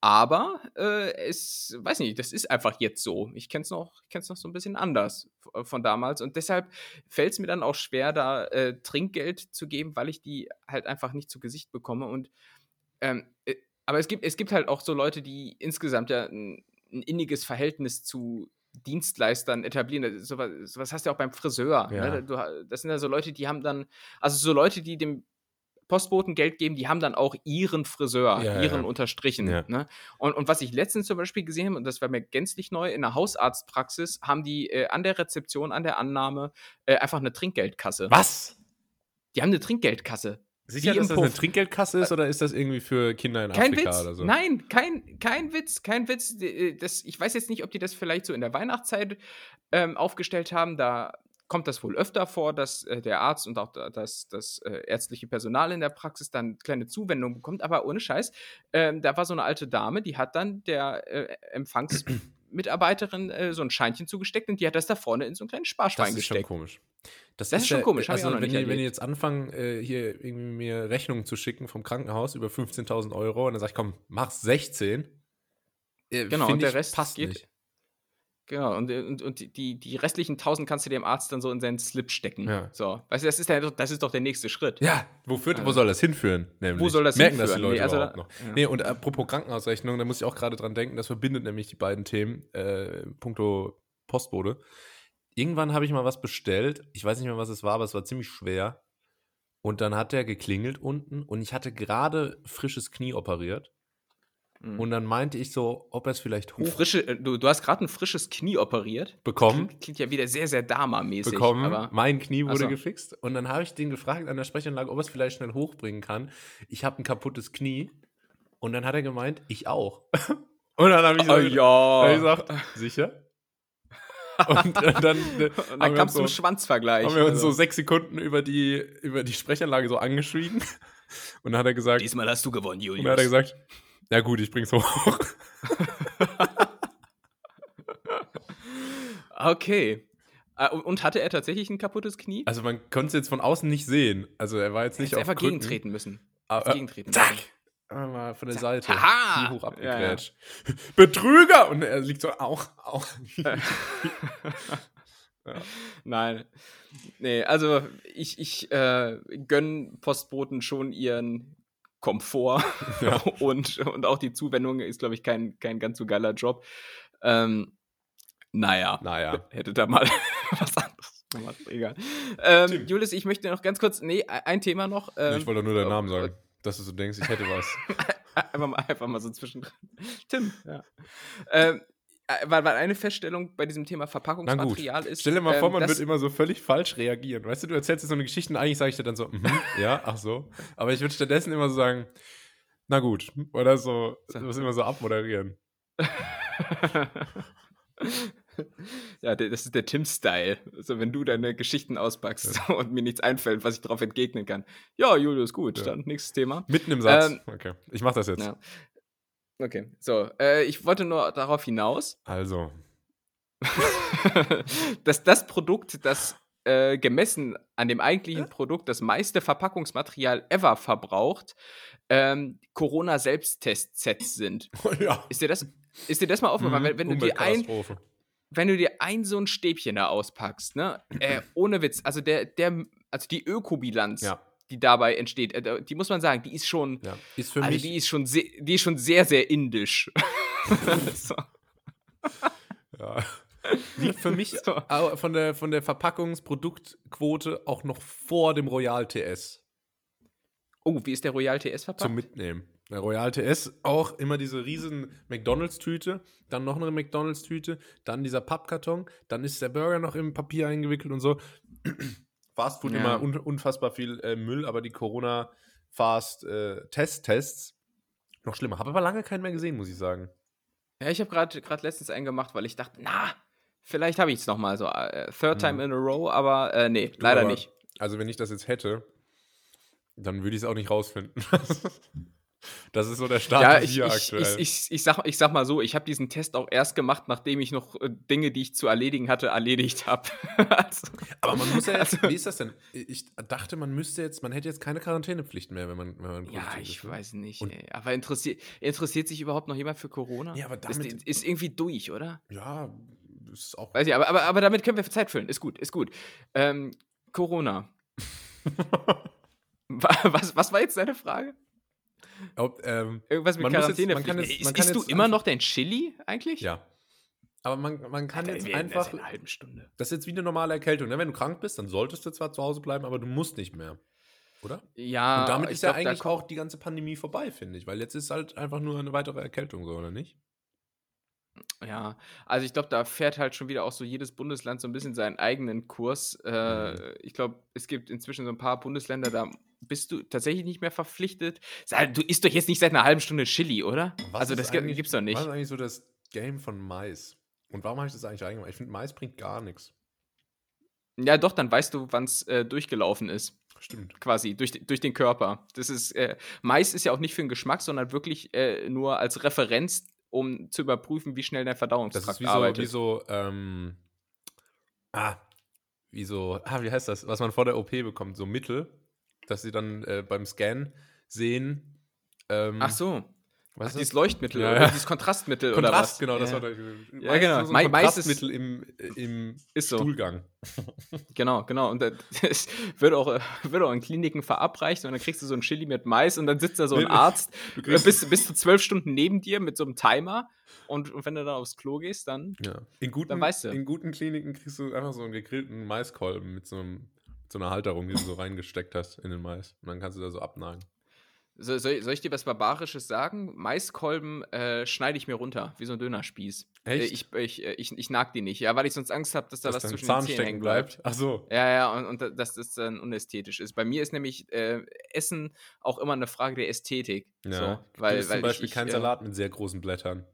Aber äh, es, weiß nicht, das ist einfach jetzt so. Ich kenne es noch, noch so ein bisschen anders äh, von damals. Und deshalb fällt es mir dann auch schwer, da äh, Trinkgeld zu geben, weil ich die halt einfach nicht zu Gesicht bekomme. Und ähm, äh, aber es gibt, es gibt halt auch so Leute, die insgesamt ja ein, ein inniges Verhältnis zu Dienstleistern etablieren. Sowas, sowas hast du ja auch beim Friseur. Ne? Ja. Ne? Das sind ja so Leute, die haben dann, also so Leute, die dem Postboten Geld geben, die haben dann auch ihren Friseur, ja, ihren ja. unterstrichen. Ja. Ne? Und, und was ich letztens zum Beispiel gesehen habe, und das war mir gänzlich neu, in der Hausarztpraxis haben die äh, an der Rezeption, an der Annahme äh, einfach eine Trinkgeldkasse. Was? Die haben eine Trinkgeldkasse. Sicher, dass das eine Trinkgeldkasse ist oder ist das irgendwie für Kinder in kein Afrika Witz. oder so? Nein, kein, kein Witz, kein Witz. Äh, das, ich weiß jetzt nicht, ob die das vielleicht so in der Weihnachtszeit ähm, aufgestellt haben. Da kommt das wohl öfter vor, dass äh, der Arzt und auch das, das äh, ärztliche Personal in der Praxis dann kleine Zuwendungen bekommt. Aber ohne Scheiß, ähm, da war so eine alte Dame, die hat dann der äh, Empfangsmitarbeiterin äh, so ein Scheinchen zugesteckt und die hat das da vorne in so einen kleinen Sparschwein gesteckt. Das ist schon komisch. Das, das ist, schon ja, komisch. Also, wenn, ihr, wenn ihr jetzt anfangen, äh, hier irgendwie mir Rechnungen zu schicken vom Krankenhaus über 15.000 Euro und dann sag ich, komm, mach 16. Äh, genau, und der Rest passt geht, nicht. Genau, und, und, und die, die restlichen 1000 kannst du dem Arzt dann so in seinen Slip stecken. Ja. So, weißt du, das ist, der, das ist doch der nächste Schritt. Ja, wo, führt, also, wo soll das hinführen? Nämlich? Wo soll das Merken hinführen? das die Leute nee, also überhaupt noch? Ja. Nee, und apropos Krankenhausrechnung, da muss ich auch gerade dran denken, das verbindet nämlich die beiden Themen, äh, puncto Postbote. Irgendwann habe ich mal was bestellt, ich weiß nicht mehr, was es war, aber es war ziemlich schwer. Und dann hat der geklingelt unten und ich hatte gerade frisches Knie operiert. Mhm. Und dann meinte ich so, ob er es vielleicht hoch. Frische, äh, du, du hast gerade ein frisches Knie operiert. Bekommen. Klingt, klingt ja wieder sehr, sehr Dama-mäßig. Bekommen. Aber, mein Knie wurde so. gefixt. Und dann habe ich den gefragt an der Sprechanlage, ob er es vielleicht schnell hochbringen kann. Ich habe ein kaputtes Knie. Und dann hat er gemeint, ich auch. Und dann habe ich, so, oh, ja. hab ich gesagt, sicher? Und, und dann, und dann kam es so, zum Schwanzvergleich. Haben wir uns also. so sechs Sekunden über die, über die Sprechanlage so angeschrieben. Und dann hat er gesagt. Diesmal hast du gewonnen, Julius. Und dann hat er gesagt, ja gut, ich bring's hoch. okay. Äh, und hatte er tatsächlich ein kaputtes Knie? Also man konnte es jetzt von außen nicht sehen. Also er war jetzt nicht er auf einfach Krücken. gegentreten müssen. Aber, gegentreten zack! Mal von der Seite. Haha! Knie hoch abgekrätscht. Ja, ja. Betrüger! Und er liegt so auch. auch. ja. Nein. Nee, also ich, ich äh, gönne Postboten schon ihren Komfort ja. und, und auch die Zuwendung ist, glaube ich, kein, kein ganz so geiler Job. Ähm, naja, naja, hätte da mal was anderes gemacht. Egal. Ähm, Julius, ich möchte noch ganz kurz, nee, ein Thema noch. Ähm, ich wollte nur deinen Namen sagen, dass du so denkst, ich hätte was. einfach, mal, einfach mal so zwischendrin. Tim, ja. Ähm, äh, weil, weil eine Feststellung bei diesem Thema Verpackungsmaterial ist. Stell dir mal ähm, vor, man wird immer so völlig falsch reagieren. Weißt du, du erzählst dir so eine Geschichte und eigentlich sage ich dir dann so, mm ja, ach so. Aber ich würde stattdessen immer so sagen, na gut. Oder so, du musst immer so abmoderieren. ja, das ist der Tim-Style. Also, wenn du deine Geschichten auspackst ja. und mir nichts einfällt, was ich darauf entgegnen kann. Ja, Julius, gut, ja. dann nächstes Thema. Mitten im Satz. Ähm, okay, ich mach das jetzt. Ja. Okay, so. Äh, ich wollte nur darauf hinaus. Also. dass das Produkt, das äh, gemessen an dem eigentlichen Produkt das meiste Verpackungsmaterial ever verbraucht, ähm, Corona-Selbsttest-Sets sind. Oh, ja. Ist dir das, ist dir das mal aufgefallen? Mhm, wenn, wenn, du dir ein, wenn du dir ein so ein Stäbchen da auspackst, ne? Äh, ohne Witz, also der, der, also die Ökobilanz ja die dabei entsteht, äh, die muss man sagen, die ist schon, ja, ist für also mich die ist schon, sehr, die ist schon sehr, sehr indisch. so. Ja. Liegt für mich so. von der, von der Verpackungsproduktquote auch noch vor dem Royal TS. Oh, wie ist der Royal TS verpackt? Zum Mitnehmen. Der Royal TS auch immer diese riesen McDonalds-Tüte, dann noch eine McDonalds-Tüte, dann dieser Pappkarton, dann ist der Burger noch im Papier eingewickelt und so. Fastfood ja. immer un unfassbar viel äh, Müll, aber die Corona-Fast-Test-Tests äh, noch schlimmer. Habe aber lange keinen mehr gesehen, muss ich sagen. Ja, ich habe gerade letztens einen gemacht, weil ich dachte, na, vielleicht habe ich es nochmal so. Äh, third time mhm. in a row, aber äh, nee, leider aber, nicht. Also, wenn ich das jetzt hätte, dann würde ich es auch nicht rausfinden. Das ist so der Status ja, ich, hier ich, aktuell. Ich, ich, ich, sag, ich sag mal so, ich habe diesen Test auch erst gemacht, nachdem ich noch äh, Dinge, die ich zu erledigen hatte, erledigt habe. also, Aber man muss ja jetzt, also, wie ist das denn? Ich dachte, man müsste jetzt, man hätte jetzt keine Quarantänepflicht mehr, wenn man, wenn man Ja, ich ist, ne? weiß nicht. Ey. Aber interessiert, interessiert sich überhaupt noch jemand für Corona? Ja, aber damit. Ist, ist irgendwie durch, oder? Ja, ist auch. Weiß ich, aber, aber, aber damit können wir Zeit füllen. Ist gut, ist gut. Ähm, Corona. was, was war jetzt deine Frage? Ob, ähm, Irgendwas mit Quarantäne. Jetzt, man jetzt, man Isst du immer noch dein Chili eigentlich? Ja. Aber man, man kann Alter, jetzt einfach. Das, in einer halben Stunde. das ist jetzt wie eine normale Erkältung. Ne? Wenn du krank bist, dann solltest du zwar zu Hause bleiben, aber du musst nicht mehr. Oder? Ja. Und damit ist ja eigentlich auch die ganze Pandemie vorbei, finde ich. Weil jetzt ist halt einfach nur eine weitere Erkältung, so, oder nicht? Ja, also ich glaube, da fährt halt schon wieder auch so jedes Bundesland so ein bisschen seinen eigenen Kurs. Äh, mhm. Ich glaube, es gibt inzwischen so ein paar Bundesländer, da bist du tatsächlich nicht mehr verpflichtet. Du isst doch jetzt nicht seit einer halben Stunde Chili, oder? Was also das gibt es doch nicht. Was ist eigentlich so das Game von Mais? Und warum habe ich das eigentlich eingemacht? Ich finde, Mais bringt gar nichts. Ja, doch, dann weißt du, wann es äh, durchgelaufen ist. Stimmt. Quasi, durch, durch den Körper. Das ist, äh, Mais ist ja auch nicht für den Geschmack, sondern wirklich äh, nur als Referenz, um zu überprüfen, wie schnell dein Verdauungstrakt das ist wie arbeitet. So, wie so, ähm, ah, wie so, ah, wie heißt das, was man vor der OP bekommt, so Mittel, dass sie dann äh, beim Scan sehen. Ähm, Ach so. Was Ach, dieses Leuchtmittel ja, oder dieses Kontrastmittel Kontrast, oder was? genau, das ja. war Ja, ja genau. So ein Kontrastmittel im, im ist so. Stuhlgang. Genau, genau. Und das wird auch, wird auch in Kliniken verabreicht und dann kriegst du so ein Chili mit Mais und dann sitzt da so ein Arzt bis, bis zu zwölf Stunden neben dir mit so einem Timer und, und wenn du dann aufs Klo gehst, dann, ja. in guten, dann weißt du. In guten Kliniken kriegst du einfach so einen gegrillten Maiskolben mit so, einem, so einer Halterung, die du so reingesteckt hast in den Mais. Und dann kannst du da so abnagen. So, soll, soll, ich dir was Barbarisches sagen? Maiskolben äh, schneide ich mir runter, wie so ein Dönerspieß. Echt? Äh, ich, ich, äh, ich, ich nag die nicht. Ja, weil ich sonst Angst habe, dass da dass was zwischen Zahn den Zähnen hängen bleibt. Ach so. Ja, ja, und, und dass das dann unästhetisch ist. Bei mir ist nämlich äh, Essen auch immer eine Frage der Ästhetik. Ja. So, weil, du weil zum Beispiel ich, keinen ich, Salat mit sehr großen Blättern.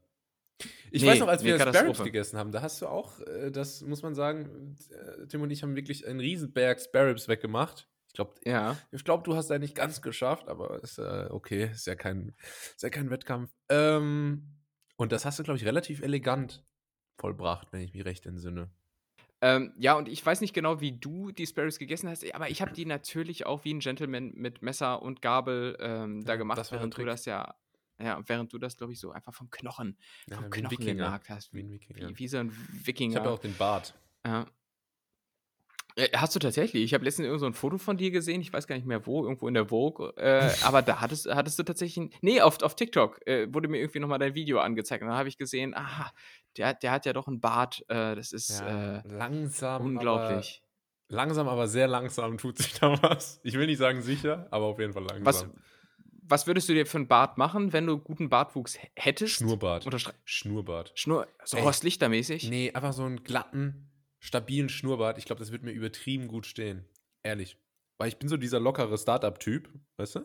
Ich Nee, weiß noch, als wir. Sparrows gegessen haben, da hast du auch, äh, das muss man sagen, äh, Tim und ich haben wirklich einen Riesenberg Sparrows weggemacht. Ich glaube, Ja. ich glaub, du hast da nicht ganz geschafft, aber ist äh, okay, ist ja kein, ist ja kein Wettkampf. Ähm, und das hast du, glaube ich, relativ elegant vollbracht, wenn ich mich recht entsinne. Ähm, ja, und ich weiß nicht genau, wie du die Sparrows gegessen hast, aber ich habe die natürlich auch wie ein Gentleman mit Messer und Gabel ähm, da gemacht, das während du das ja, ja, während du das, glaube ich, so einfach vom Knochen, Ja, vom Knochen genagt hast. Wie ein Wikinger. Wie, wie so ein Ich Wikinger. habe ja auch den Bart. Ja. Äh, Hast du tatsächlich? Ich habe letztens irgend so ein Foto von dir gesehen, ich weiß gar nicht mehr wo, irgendwo in der Vogue, äh, aber da hattest, hattest du tatsächlich, nee, auf, auf TikTok äh, wurde mir irgendwie nochmal dein Video angezeigt und dann habe ich gesehen, aha, der, der hat ja doch einen Bart, äh, das ist äh, langsam. unglaublich. Aber, langsam, aber sehr langsam tut sich da was. Ich will nicht sagen sicher, aber auf jeden Fall langsam. Was, was würdest du dir für einen Bart machen, wenn du guten Bartwuchs hättest? Schnurrbart. Oder Stra- Schnurrbart. Schnur, so Ey. Horst Lichter-mäßig? Nee, einfach so einen glatten, stabilen Schnurrbart. Ich glaube, das wird mir übertrieben gut stehen. Ehrlich. Weil ich bin so dieser lockere Startup-Typ, weißt du?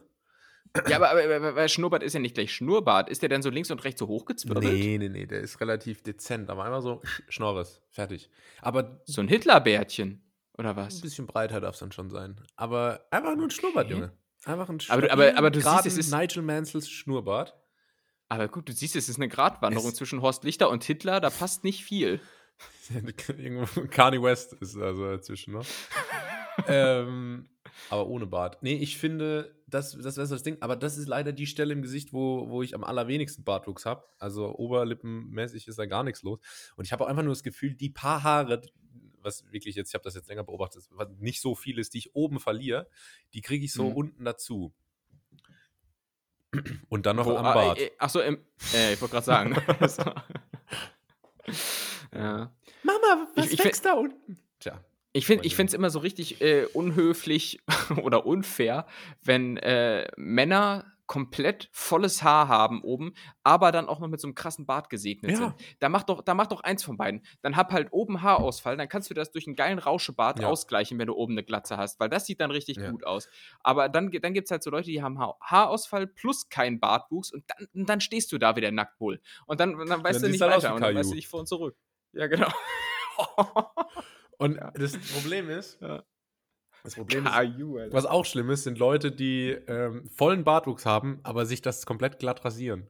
Ja, aber, aber, aber, Schnurrbart ist ja nicht gleich Schnurrbart. Ist der dann so links und rechts so hochgezwirbelt? Nee, nee, nee, der ist relativ dezent, aber einmal so Schnorres, fertig. Aber So ein Hitlerbärtchen, oder ein was? bisschen breiter darf es dann schon sein. Aber einfach nur ein Schnurrbart, Okay. Junge. Einfach ein Aber du- aber- aber du siehst, es ist- Nigel Mansells Schnurrbart. Aber gut, du siehst, es ist eine Gratwanderung Es- zwischen Horst Lichter und Hitler, da passt nicht viel. Kanye West ist also dazwischen noch. ähm, aber ohne Bart. Nee, ich finde, das, das wäre so das Ding. Aber das ist leider die Stelle im Gesicht, wo, wo ich am allerwenigsten Bartwuchs habe. Also oberlippenmäßig ist da gar nichts los. Und ich habe auch einfach nur das Gefühl, die paar Haare, was wirklich jetzt, ich habe das jetzt länger beobachtet, was nicht so viel ist, die ich oben verliere, die kriege ich so Mhm. unten dazu. Und dann noch Wo- am ah, Bart. Äh, äh, Achso. Äh, ich wollte gerade sagen. So. ja. Mama, was Ich- ich wächst da unten? Tja. Ich finde es immer so richtig äh, unhöflich oder unfair, wenn äh, Männer komplett volles Haar haben oben, aber dann auch noch mit so einem krassen Bart gesegnet Ja. sind. Da mach, doch, da mach doch eins von beiden. Dann hab halt oben Haarausfall, dann kannst du das durch einen geilen Rauschebart Ja. ausgleichen, wenn du oben eine Glatze hast, weil das sieht dann richtig Ja. gut aus. Aber dann, dann gibt es halt so Leute, die haben ha Haarausfall plus keinen Bartwuchs und dann, und dann stehst du da wieder nackt wohl. Und dann, dann weißt Dann du nicht halt weiter wie und dann weißt du nicht vor und zurück. Ja, genau. Und das Problem ist. Das Problem ist, Caillou, Alter. was auch schlimm ist, sind Leute, die ähm, vollen Bartwuchs haben, aber sich das komplett glatt rasieren.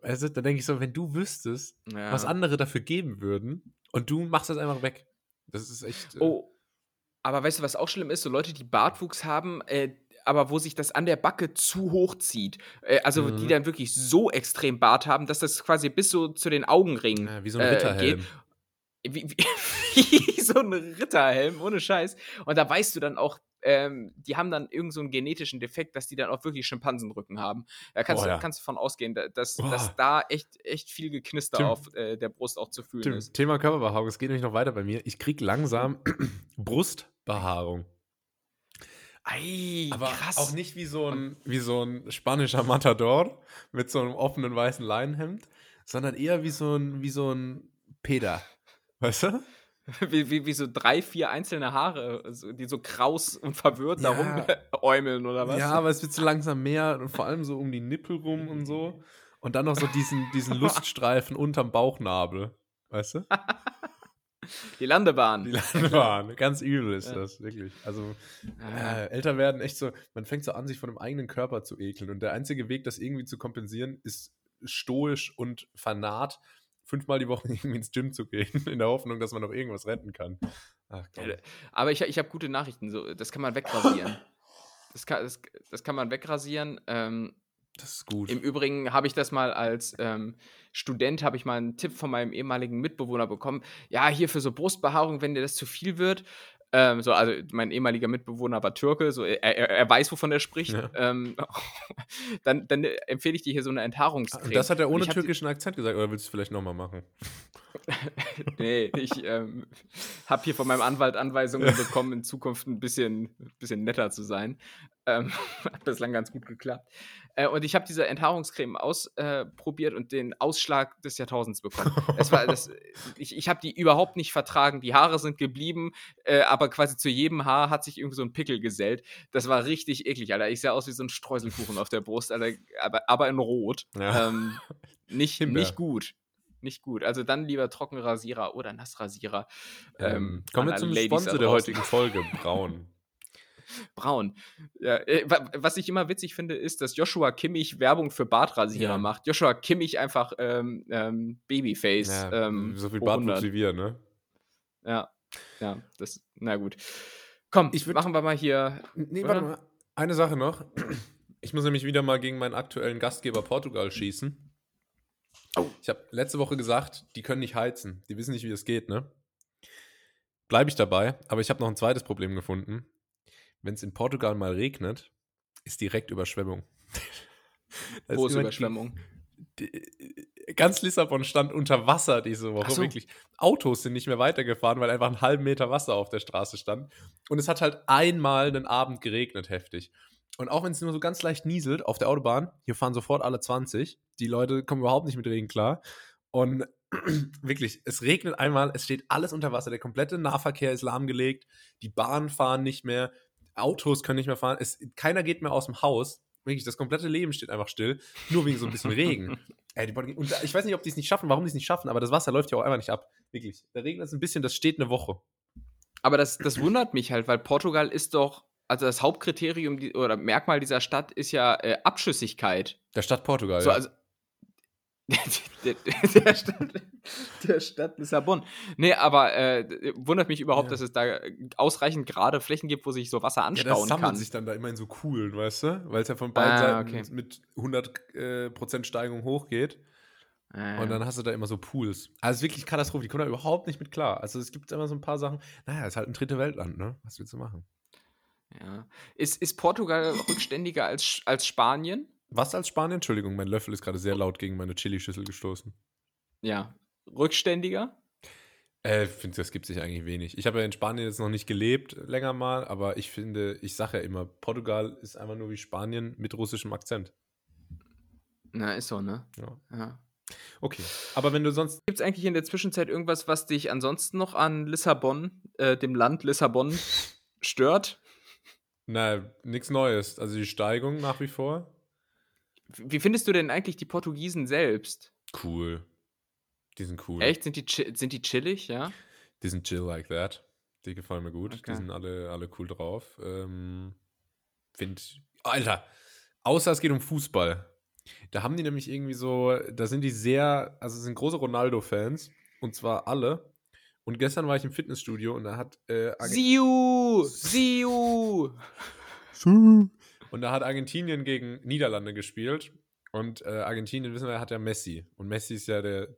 Also, da denke ich so, wenn du wüsstest, Ja. was andere dafür geben würden und du machst das einfach weg. Das ist echt. äh, Oh, aber weißt du, was auch schlimm ist? So Leute, die Bartwuchs haben, äh, aber wo sich das an der Backe zu hoch zieht. Äh, also die Mhm. dann wirklich so extrem Bart haben, dass das quasi bis so zu den Augenringen ja, wie so ein äh, Ritterhelm. Wie, wie, wie so ein Ritterhelm, ohne Scheiß. Und da weißt du dann auch, ähm, die haben dann irgend so einen genetischen Defekt, dass die dann auch wirklich Schimpansenrücken haben. Da kannst, du, ja. kannst du von ausgehen, da- dass, dass da echt, echt viel Geknister Tim. auf äh, der Brust auch zu fühlen Tim, ist. Thema Körperbehaarung, es geht nämlich noch weiter bei mir. Ich krieg langsam Brustbehaarung. Ei, Aber krass. auch nicht wie so, ein, wie so ein spanischer Matador mit so einem offenen weißen Leinenhemd, sondern eher wie so ein, wie so ein Peter. Weißt du? Wie, wie, wie so drei, vier einzelne Haare, die so kraus und verwirrt da Ja. rumäumeln oder was? Ja, aber es wird so langsam mehr und vor allem so um die Nippel rum und so. Und dann noch so diesen, diesen Luststreifen unterm Bauchnabel. Weißt du? Die Landebahn. Die Landebahn. Ganz übel ist ja. das, wirklich. Also, äh, älter werden echt so, man fängt so an, sich von dem eigenen Körper zu ekeln. Und der einzige Weg, das irgendwie zu kompensieren, ist stoisch und fanat fünfmal die Woche irgendwie ins Gym zu gehen, in der Hoffnung, dass man noch irgendwas retten kann. Ach, Aber ich, ich habe gute Nachrichten. So, das kann man wegrasieren. Das kann, das, das kann man wegrasieren. Ähm, das ist gut. Im Übrigen habe ich das mal als ähm, Student, habe ich mal einen Tipp von meinem ehemaligen Mitbewohner bekommen. Ja, hier für so Brustbehaarung, wenn dir das zu viel wird, ähm, so, also mein ehemaliger Mitbewohner war Türke, so er, er, er weiß, wovon er spricht. Ja. Ähm, dann, dann empfehle ich dir hier so eine Enthaarungscreme. Das hat er ohne türkischen Akzent gesagt, oder willst du es vielleicht nochmal machen? nee, ich ähm, habe hier von meinem Anwalt Anweisungen bekommen, in Zukunft ein bisschen, bisschen netter zu sein. Ähm, hat bislang ganz gut geklappt. Äh, und ich habe diese Enthaarungscreme ausprobiert äh, und den Ausschlag des Jahrtausends bekommen. Es war das, ich ich habe die überhaupt nicht vertragen. Die Haare sind geblieben, äh, aber quasi zu jedem Haar hat sich irgendwie so ein Pickel gesellt. Das war richtig eklig, Alter. Ich sah aus wie so ein Streuselkuchen auf der Brust, Alter, aber, aber in Rot. Ja. Ähm, nicht, nicht gut nicht gut. Also dann lieber Trockenrasierer oder Nassrasierer. Ähm, ähm, kommen wir zum Ladies Sponsor der heutigen Folge, Braun. Braun. Ja, äh, was ich immer witzig finde, ist, dass Joshua Kimmich Werbung für Bartrasierer ja. macht. Joshua Kimmich einfach ähm, ähm, Babyface. Ja, ähm, so viel Bartwuchs wie wir, ne? Ja, ja, das, na gut. Komm, ich würd, machen wir mal hier. Nee, warte mal. Eine Sache noch. Ich muss nämlich wieder mal gegen meinen aktuellen Gastgeber Portugal schießen. Ich habe letzte Woche gesagt, die können nicht heizen. Die wissen nicht, wie es geht, ne? Bleibe ich dabei, aber ich habe noch ein zweites Problem gefunden wenn es in Portugal mal regnet, ist direkt Überschwemmung. Ist Überschwemmung? Die, die, ganz Lissabon stand unter Wasser diese Woche. So. Wirklich. Autos sind nicht mehr weitergefahren, weil einfach einen halben Meter Wasser auf der Straße stand. Und es hat halt einmal einen Abend geregnet, heftig. Und auch wenn es nur so ganz leicht nieselt auf der Autobahn, hier fahren sofort alle 20. Die Leute kommen überhaupt nicht mit Regen klar. Und wirklich, es regnet einmal, es steht alles unter Wasser. Der komplette Nahverkehr ist lahmgelegt. Die Bahnen fahren nicht mehr. Autos können nicht mehr fahren, es, keiner geht mehr aus dem Haus. Wirklich, das komplette Leben steht einfach still, nur wegen so ein bisschen Regen. Ey, und ich weiß nicht, ob die es nicht schaffen, warum die es nicht schaffen, aber das Wasser läuft ja auch einfach nicht ab. Wirklich. Der Regen ist ein bisschen, das steht eine Woche. Aber das, das wundert mich halt, weil Portugal ist doch, also das Hauptkriterium die, oder Merkmal dieser Stadt ist ja äh, Abschüssigkeit. Der Stadt Portugal. So, ja. also, der, der, Stadt, der Stadt Lissabon. Nee, aber äh, wundert mich überhaupt, ja. dass es da ausreichend gerade Flächen gibt, wo sich so Wasser anstauen ja, das sammelt kann. sich dann da immer in so Kuhlen, weißt du? Weil es ja von beiden ah, Seiten okay. mit 100% äh, Steigung hochgeht. Ah, und dann hast du da immer so Pools. Also wirklich Katastrophe, die kommen da überhaupt nicht mit klar. Also es gibt immer so ein paar Sachen. Naja, es ist halt ein dritte Weltland, ne? Was willst du machen? Ja. Ist, ist Portugal rückständiger als, als Spanien? Was als Spanien? Entschuldigung, mein Löffel ist gerade sehr laut gegen meine Chili-Schüssel gestoßen. Ja. Rückständiger? Äh, ich finde, das gibt sich eigentlich wenig. Ich habe ja in Spanien jetzt noch nicht gelebt, länger mal, aber ich finde, ich sage ja immer, Portugal ist einfach nur wie Spanien mit russischem Akzent. Na, ist so, ne? Ja. ja. Okay, aber wenn du sonst. Gibt es eigentlich in der Zwischenzeit irgendwas, was dich ansonsten noch an Lissabon, äh, dem Land Lissabon, stört? Na, nichts Neues. Also die Steigung nach wie vor. Wie findest du denn eigentlich die Portugiesen selbst? Cool. Die sind cool. Echt? Sind die, sind die chillig, ja? Die sind chill like that. Die gefallen mir gut. Okay. Die sind alle, alle cool drauf. Ähm, find, Alter, außer es geht um Fußball. Da haben die nämlich irgendwie so, da sind die sehr, also sind große Ronaldo-Fans. Und zwar alle. Und gestern war ich im Fitnessstudio und da hat. Äh, Siu! Siu! Und da hat Argentinien gegen Niederlande gespielt. Und äh, Argentinien, wissen wir, hat ja Messi. Und Messi ist ja der,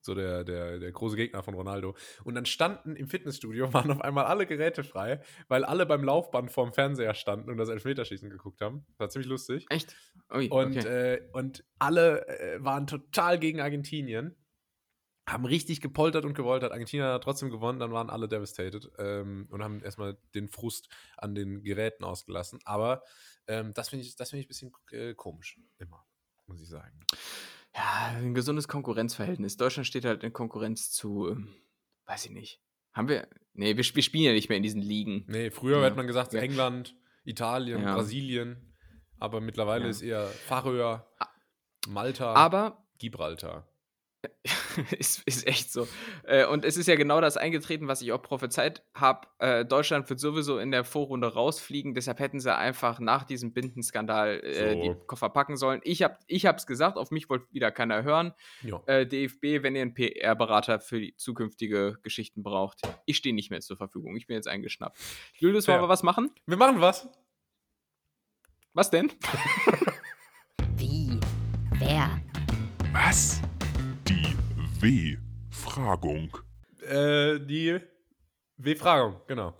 so der, der, der große Gegner von Ronaldo. Und dann standen im Fitnessstudio, waren auf einmal alle Geräte frei, weil alle beim Laufband vorm Fernseher standen und das Elfmeterschießen geguckt haben. Das war ziemlich lustig. Echt? Ui, und, okay. äh, und alle äh, waren total gegen Argentinien haben richtig gepoltert und gewoltert. Argentinien hat trotzdem gewonnen, dann waren alle devastated ähm, und haben erstmal den Frust an den Geräten ausgelassen. Aber ähm, das finde ich, find ich ein bisschen äh, komisch, immer, muss ich sagen. Ja, ein gesundes Konkurrenzverhältnis. Deutschland steht halt in Konkurrenz zu, ähm, weiß ich nicht. Haben wir, nee, wir, wir, spielen ja nicht mehr in diesen Ligen. Nee, früher ja. hätte man gesagt, ja. England, Italien, ja. Brasilien, aber mittlerweile ist eher Färöer, Malta, aber Gibraltar. ist, ist echt so. Äh, und es ist ja genau das eingetreten, was ich auch prophezeit habe. Äh, Deutschland wird sowieso in der Vorrunde rausfliegen. Deshalb hätten sie einfach nach diesem Bindenskandal äh, so. die Koffer packen sollen. Ich habe es gesagt, auf mich wollte wieder keiner hören. Äh, DFB, wenn ihr einen PR-Berater für die zukünftige Geschichten braucht, ich stehe nicht mehr zur Verfügung. Ich bin jetzt eingeschnappt. Julius, wollen wir was machen? Wir machen was. Was denn? Wie? Wer? Was? W-Fragung. Äh, die W-Fragung, genau.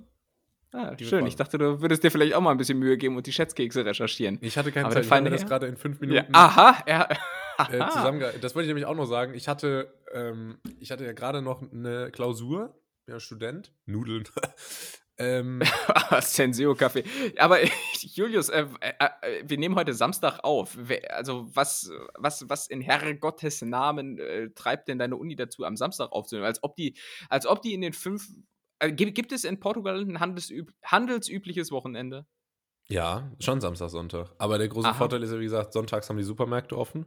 Ah, schön. Ich dachte, du würdest dir vielleicht auch mal ein bisschen Mühe geben und die Schätzkekse recherchieren. Ich hatte keine Aber Zeit, ich habe das gerade in fünf Minuten. Ja. Aha, ja. Äh, zusammen, das wollte ich nämlich auch noch sagen. Ich hatte, ähm, ich hatte ja gerade noch eine Klausur, ja, Student, Nudeln. Ähm, Senseo-Kaffee. Aber Julius, äh, äh, äh, wir nehmen heute Samstag auf. Also, was, was, was in Herrgottes Namen äh, treibt denn deine Uni dazu, am Samstag aufzunehmen? Als ob die, als ob die in den fünf. Äh, gibt, gibt, es in Portugal ein handelsüb handelsübliches Wochenende? Ja, schon Samstag, Sonntag. Aber der große Aha. Vorteil ist ja, wie gesagt, sonntags haben die Supermärkte offen.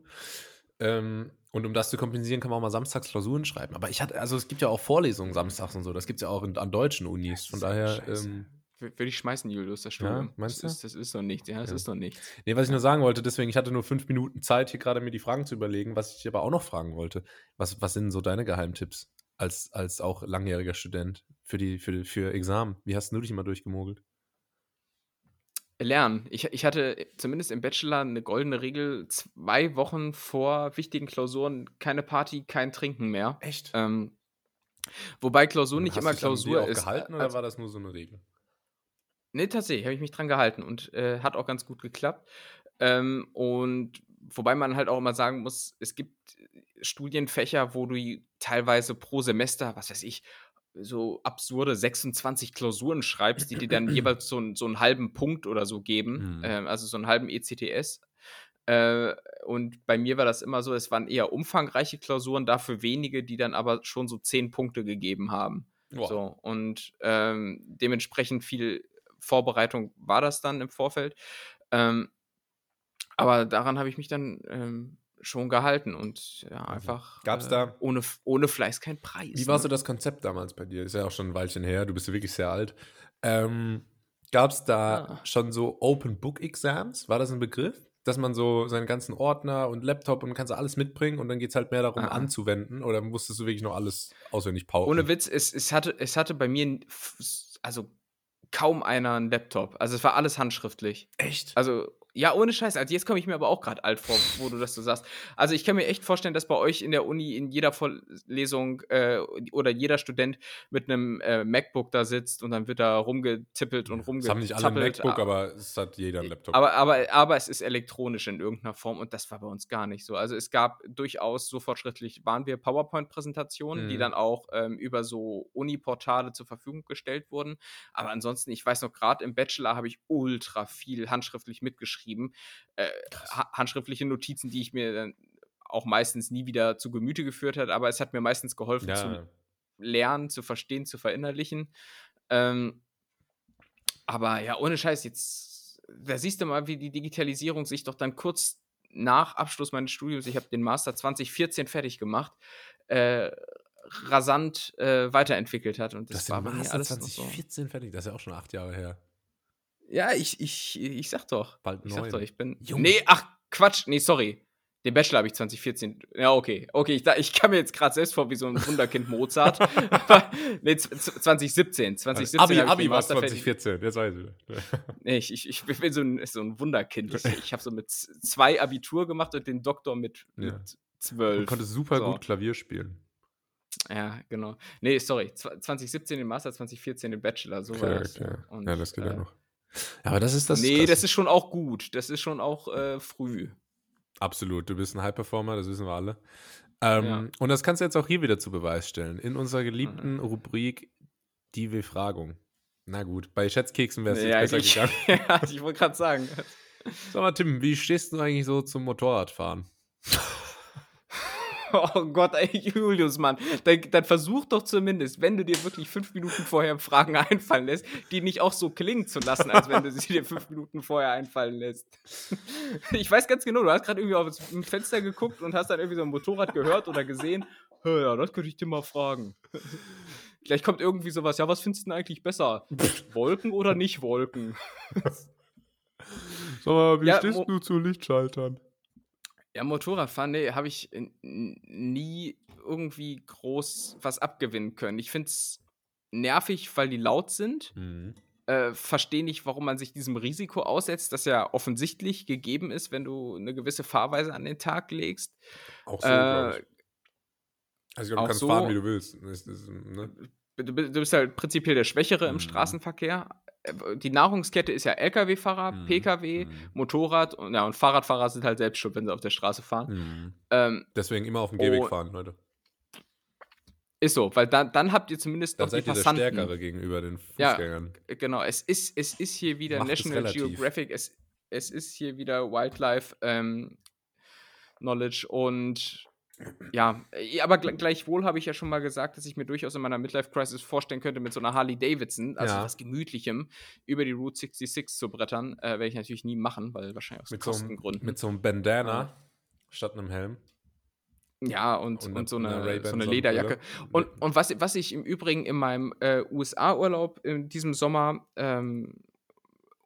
Ähm, und um das zu kompensieren, kann man auch mal samstags Klausuren schreiben. Aber ich hatte, also es gibt ja auch Vorlesungen samstags und so. Das gibt es ja auch in, an deutschen Unis. Von daher. Ähm, würde ich schmeißen, Julius, das Studium. Ja, meinst das du? Ist, das ist doch nichts, ja, das ja. ist doch nichts. Nee, was ich nur sagen wollte, deswegen, ich hatte nur fünf Minuten Zeit, hier gerade mir die Fragen zu überlegen, was ich aber auch noch fragen wollte. Was, was sind so deine Geheimtipps als, als auch langjähriger Student für, die, für, für Examen? Wie hast du dich immer durchgemogelt? Lernen. Ich, ich hatte zumindest im Bachelor eine goldene Regel, zwei Wochen vor wichtigen Klausuren keine Party, kein Trinken mehr. Echt? Ähm, wobei Klausur nicht immer Klausur ist. gehalten oder war das nur so eine Regel? Nee, tatsächlich, habe ich mich dran gehalten und äh, hat auch ganz gut geklappt. Ähm, und wobei man halt auch immer sagen muss, es gibt Studienfächer, wo du teilweise pro Semester, was weiß ich, so absurde 26 Klausuren schreibst, die dir dann jeweils so, so einen halben Punkt oder so geben, mhm. äh, also so einen halben ECTS. Äh, und bei mir war das immer so, es waren eher umfangreiche Klausuren, dafür wenige, die dann aber schon so 10 Punkte gegeben haben. Wow. So, und ähm, dementsprechend viel Vorbereitung war das dann im Vorfeld. Ähm, aber daran habe ich mich dann ähm, schon gehalten und ja, mhm. einfach Gab's äh, da ohne, ohne Fleiß kein Preis. Wie war ne? so das Konzept damals bei dir? Ist ja auch schon ein Weilchen her, du bist ja wirklich sehr alt. Ähm, Gab es da ah. schon so Open Book Exams? War das ein Begriff? Dass man so seinen ganzen Ordner und Laptop und kannst alles mitbringen und dann geht es halt mehr darum, ah. anzuwenden oder musstest du wirklich noch alles auswendig pauken? Ohne Witz, es, es, hatte, es hatte bei mir also kaum einer einen Laptop. Also es war alles handschriftlich. Echt? Also ja, ohne Scheiß. Also jetzt komme ich mir aber auch gerade alt vor, wo du das so sagst. Also ich kann mir echt vorstellen, dass bei euch in der Uni in jeder Vorlesung äh, oder jeder Student mit einem äh, MacBook da sitzt und dann wird da rumgetippelt und rumgetippelt. Das haben nicht alle ein MacBook, aber es hat jeder ein Laptop. Aber, aber, aber es ist elektronisch in irgendeiner Form und das war bei uns gar nicht so. Also es gab durchaus, so fortschrittlich waren wir, PowerPoint-Präsentationen, mhm. die dann auch ähm, über so Uni-Portale zur Verfügung gestellt wurden. Aber ansonsten, ich weiß noch, gerade im Bachelor habe ich ultra viel handschriftlich mitgeschrieben geschrieben. Äh, handschriftliche Notizen, die ich mir dann auch meistens nie wieder zu Gemüte geführt hat, aber es hat mir meistens geholfen ja. zu lernen, zu verstehen, zu verinnerlichen. Ähm, aber ja, ohne Scheiß, jetzt, da siehst du mal, wie die Digitalisierung sich doch dann kurz nach Abschluss meines Studiums, ich habe den Master 2014 fertig gemacht, äh, rasant äh, weiterentwickelt hat. Und das, das war bei mir alles 2014 so. fertig, das ist ja auch schon acht Jahre her. Ja, ich, ich, ich sag doch. Bald ich sag doch, ich bin. Jung. Nee, ach, Quatsch. Nee, sorry. Den Bachelor habe ich 2014. Ja, okay. Okay, ich, ich kam mir jetzt gerade selbst vor wie so ein Wunderkind Mozart. nee, 2017. 2017 Abi, Abi war 2014, jetzt weiß ich. nee, ich, ich, ich bin so ein, so ein Wunderkind. Ich, ich habe so mit zwei Abitur gemacht und den Doktor mit, ja. mit zwölf. Du konntest super so. gut Klavier spielen. Ja, genau. Nee, sorry. 2017 den Master, 2014 den Bachelor. So okay, war das. Okay. Und, ja, das geht äh, ja noch. Aber das ist das. Nee, das ist schon auch gut. Das ist schon auch äh, früh. Absolut. Du bist ein High-Performer, das wissen wir alle. Ähm, ja. Und das kannst du jetzt auch hier wieder zu Beweis stellen. In unserer geliebten mhm. Rubrik Die Befragung. Na gut, bei Schätzkeksen wäre es ja, besser ich, gegangen. ja, ich wollte gerade sagen. Sag mal, Tim, wie stehst du eigentlich so zum Motorradfahren? Oh Gott, ey, Julius, Mann. Dann, dann, versuch doch zumindest, wenn du dir wirklich fünf Minuten vorher Fragen einfallen lässt, die nicht auch so klingen zu lassen, als wenn du sie dir fünf Minuten vorher einfallen lässt. Ich weiß ganz genau, du hast gerade irgendwie auf dem Fenster geguckt und hast dann irgendwie so ein Motorrad gehört oder gesehen Ja, das könnte ich dir mal fragen. Gleich kommt irgendwie sowas, ja, was findest du denn eigentlich besser? Wolken oder nicht Wolken? Sag mal, wie ja, stehst du zu Lichtschaltern? Ja, Motorradfahren, nee, habe ich nie irgendwie groß was abgewinnen können. Ich finde es nervig, weil die laut sind. Mhm. Äh, Verstehe nicht, warum man sich diesem Risiko aussetzt, das ja offensichtlich gegeben ist, wenn du eine gewisse Fahrweise an den Tag legst. Auch so, äh, Also, du kannst so, fahren, wie du willst. Das, das, ne? du, bist halt prinzipiell der Schwächere mhm. im Straßenverkehr. Äh, die Nahrungskette ist ja Lkw-Fahrer, mhm. Pkw, mhm. Motorrad und, ja, und Fahrradfahrer sind halt selbst schuld, wenn sie auf der Straße fahren. Mhm. Ähm, Deswegen immer auf dem Gehweg oh, fahren, Leute. Ist so, weil dann, dann habt ihr zumindest dann noch seid die Passanten. Ihr der Stärkere gegenüber den Fußgängern. Ja, genau. Es ist, es ist hier wieder Macht National Geographic, es, es ist hier wieder Wildlife ähm, Knowledge und ja, äh, aber gleichwohl habe ich ja schon mal gesagt, dass ich mir durchaus in meiner Midlife-Crisis vorstellen könnte, mit so einer Harley Davidson, also ja. was Gemütlichem, über die Route 66 zu brettern. Äh, Werde ich natürlich nie machen, weil wahrscheinlich aus mit Kostengründen. So mit so einem Bandana ja. statt einem Helm. Ja, und, und, und so, eine, eine so eine Lederjacke. Und, und was, was ich im Übrigen in meinem äh, USA-Urlaub in diesem Sommer ähm,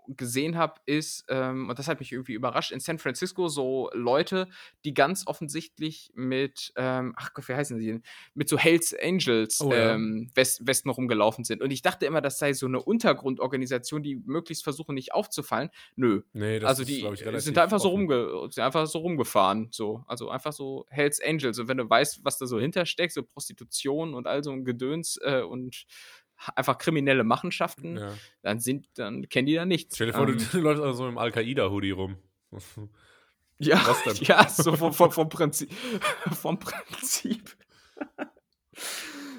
gesehen habe, ist, ähm, und das hat mich irgendwie überrascht, in San Francisco so Leute, die ganz offensichtlich mit, ähm, ach Gott, wie heißen sie denn? Mit so Hells Angels oh, ja. ähm, West, Westen rumgelaufen sind. Und ich dachte immer, das sei so eine Untergrundorganisation, die möglichst versuchen, nicht aufzufallen. Nö. Nee, das also die ist, ich, sind einfach so, rumge sind einfach so rumgefahren. So. Also einfach so Hells Angels. Und wenn du weißt, was da so hintersteckt, so Prostitution und all so ein Gedöns äh, und einfach kriminelle Machenschaften, ja. dann sind, dann kennen die da nichts. Stell dir vor, ähm, du läufst also im Al-Qaida-Hoodie rum. Ja, ja, so vom, vom, vom Prinzip. vom Prinzip.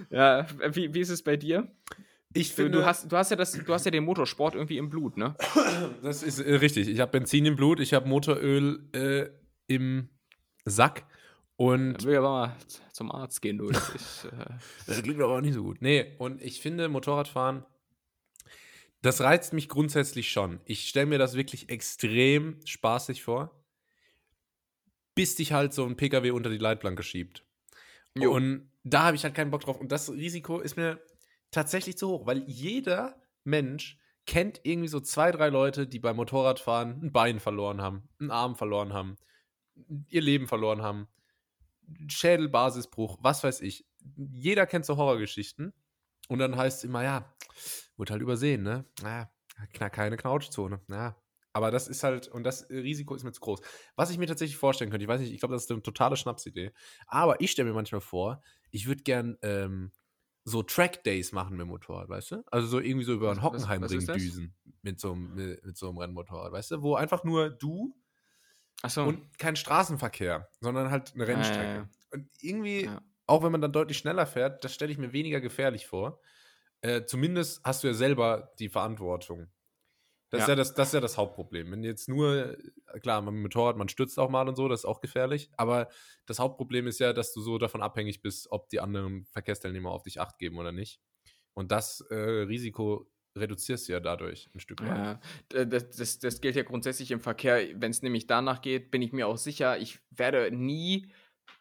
ja, wie, wie ist es bei dir? Ich finde, du hast, du hast ja das, du hast ja den Motorsport irgendwie im Blut, ne? Das ist äh, richtig. Ich habe Benzin im Blut, ich habe Motoröl äh, im Sack und ich will aber mal zum Arzt gehen, du. Das, ist, äh das klingt aber auch nicht so gut. Nee, und ich finde, Motorradfahren, das reizt mich grundsätzlich schon. Ich stelle mir das wirklich extrem spaßig vor, bis dich halt so ein PKW unter die Leitplanke schiebt. Jo. Und da habe ich halt keinen Bock drauf. Und das Risiko ist mir tatsächlich zu hoch, weil jeder Mensch kennt irgendwie so zwei, drei Leute, die beim Motorradfahren ein Bein verloren haben, einen Arm verloren haben, ihr Leben verloren haben. Schädelbasisbruch, was weiß ich. Jeder kennt so Horrorgeschichten. Und dann heißt es immer, ja, wird halt übersehen, ne? Ja, keine Knautschzone. Ja. Aber das ist halt, und das Risiko ist mir zu groß. Was ich mir tatsächlich vorstellen könnte, ich weiß nicht, ich glaube, das ist eine totale Schnapsidee. Aber ich stelle mir manchmal vor, ich würde gern ähm, so Track Days machen mit dem Motorrad, weißt du? Also so irgendwie so über einen Hockenheimring düsen mit so, mit, mit so einem Rennmotorrad, weißt du? Wo einfach nur du so. Und kein Straßenverkehr, sondern halt eine Rennstrecke. Ja, ja, ja. Und irgendwie, auch wenn man dann deutlich schneller fährt, das stelle ich mir weniger gefährlich vor. Äh, zumindest hast du ja selber die Verantwortung. Das, Ist ja das, das ist ja das Hauptproblem. Wenn jetzt nur, klar, mit dem Motorrad, man stürzt auch mal und so, das ist auch gefährlich. Aber das Hauptproblem ist ja, dass du so davon abhängig bist, ob die anderen Verkehrsteilnehmer auf dich Acht geben oder nicht. Und das äh, Risiko reduzierst du ja dadurch ein Stück weit. Ja, das, das, das gilt ja grundsätzlich im Verkehr. Wenn es nämlich danach geht, bin ich mir auch sicher, ich werde nie,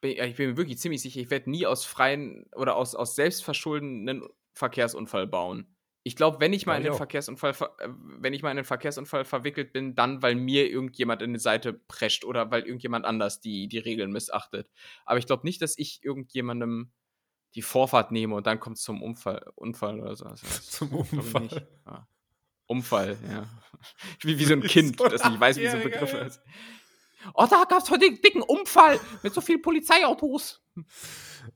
ich bin mir wirklich ziemlich sicher, ich werde nie aus freien oder aus, aus selbstverschulden einen Verkehrsunfall bauen. Ich glaube, wenn ich mal in den Verkehrsunfall, äh, wenn ich mal in einen Verkehrsunfall verwickelt bin, dann, weil mir irgendjemand in die Seite prescht oder weil irgendjemand anders die, die Regeln missachtet. Aber ich glaube nicht, dass ich irgendjemandem die Vorfahrt nehme und dann kommt es zum Unfall, Unfall oder so. Also zum Unfall. Ja. Unfall, ja. Wie, wie so ein Kind, das nicht weiß, wie so ein Begriff ist. Oh, da gab es heute einen dicken Unfall mit so vielen Polizeiautos.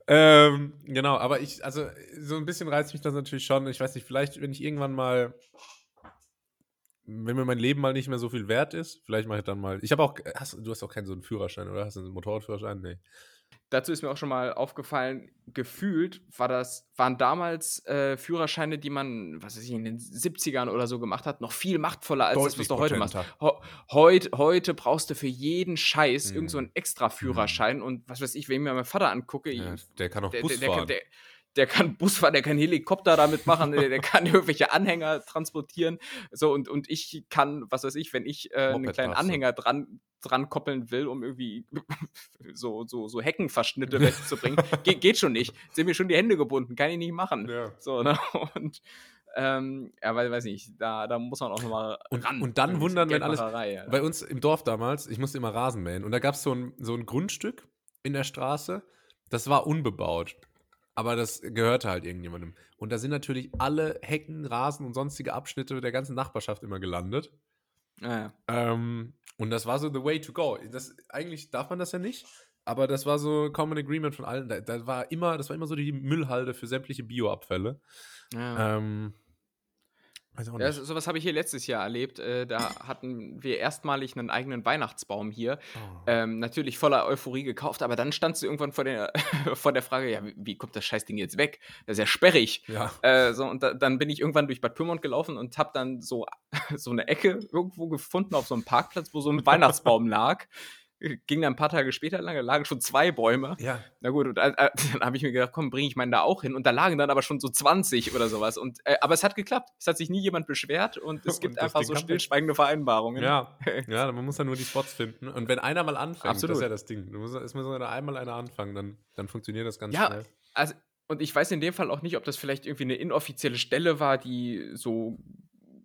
Ähm, genau, aber ich, also so ein bisschen reizt mich das natürlich schon. Ich weiß nicht, vielleicht, wenn ich irgendwann mal, wenn mir mein Leben mal nicht mehr so viel wert ist, vielleicht mache ich dann mal. Ich habe auch, hast, du hast auch keinen so einen Führerschein, oder? Hast du einen Motorradführerschein? Nee. Dazu ist mir auch schon mal aufgefallen, gefühlt war das, waren damals äh, Führerscheine, die man, was weiß ich, in den 70ern oder so gemacht hat, noch viel machtvoller als Deutlich das, was du heute machst. Heut, heute brauchst du für jeden Scheiß mhm. irgend so einen extra Führerschein mhm. und was weiß ich, wenn ich mir meinen Vater angucke, ja, der kann auch Bus der, der, fahren. Der, der kann Bus fahren, der kann Helikopter damit machen, der, der, kann irgendwelche Anhänger transportieren. So, und, und ich kann, was weiß ich, wenn ich äh, einen kleinen Anhänger dran, dran koppeln will, um irgendwie so, so, so Heckenverschnitte wegzubringen, Ge geht schon nicht. Sind mir schon die Hände gebunden, kann ich nicht machen. Ja. So, ne? Und ähm, ja, weil, weiß nicht, da, da muss man auch nochmal ran. Und dann wundern, wenn alles. Ja. Bei uns im Dorf damals, ich musste immer Rasen mähen und da gab es so ein, so ein Grundstück in der Straße, das war unbebaut. Aber das gehörte halt irgendjemandem. Und da sind natürlich alle Hecken, Rasen und sonstige Abschnitte der ganzen Nachbarschaft immer gelandet. Ah, ja. ähm, und das war so the way to go. Das, eigentlich darf man das ja nicht, aber das war so Common Agreement von allen. Da, da war immer, das war immer so die Müllhalde für sämtliche Bioabfälle. Ja. Ähm, ja, sowas habe ich hier letztes Jahr erlebt. Äh, da hatten wir erstmalig einen eigenen Weihnachtsbaum hier. Oh. Ähm, natürlich voller Euphorie gekauft, aber dann standst du irgendwann vor der, vor der Frage, ja, wie, wie, kommt das Scheißding jetzt weg? Das ist ja sperrig. Ja. Äh, so, und da, dann bin ich irgendwann durch Bad Pyrmont gelaufen und habe dann so, so eine Ecke irgendwo gefunden auf so einem Parkplatz, wo so ein Weihnachtsbaum lag ging dann ein paar Tage später lang, da lagen schon zwei Bäume. Ja. Na gut, und äh, äh dann habe ich mir gedacht, komm, bringe ich meinen da auch hin. Und da lagen dann aber schon so 20 oder sowas. Und, äh, aber es hat geklappt. Es hat sich nie jemand beschwert und es gibt und einfach so stillschweigende Vereinbarungen. Ja. ja, man muss ja nur die Spots finden. Und wenn einer mal anfängt, Absolut. das ist ja das Ding. Du musst, es muss einmal einer anfangen, dann, dann funktioniert das ganz ja, schnell. Also, und ich weiß in dem Fall auch nicht, ob das vielleicht irgendwie eine inoffizielle Stelle war, die so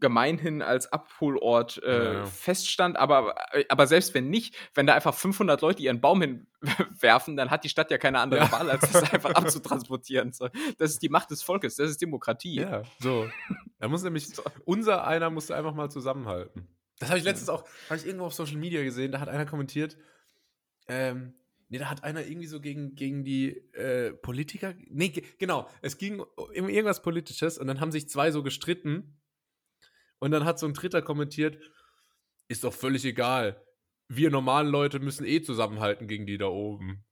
gemeinhin als Abholort äh, ja. feststand, aber, äh, aber selbst wenn nicht, wenn da einfach 500 Leute ihren Baum hinwerfen, dann hat die Stadt ja keine andere ja. Wahl, als das einfach abzutransportieren. So, das ist die Macht des Volkes, das ist Demokratie. Ja, so. Da muss nämlich, unser einer musste einfach mal zusammenhalten. Das habe ich letztens auch, habe ich irgendwo auf Social Media gesehen, da hat einer kommentiert, ähm, Nee, da hat einer irgendwie so gegen, gegen die äh, Politiker. Nee, genau. Es ging um irgendwas Politisches und dann haben sich zwei so gestritten und dann hat so ein Dritter kommentiert, ist doch völlig egal. Wir normalen Leute müssen eh zusammenhalten gegen die da oben.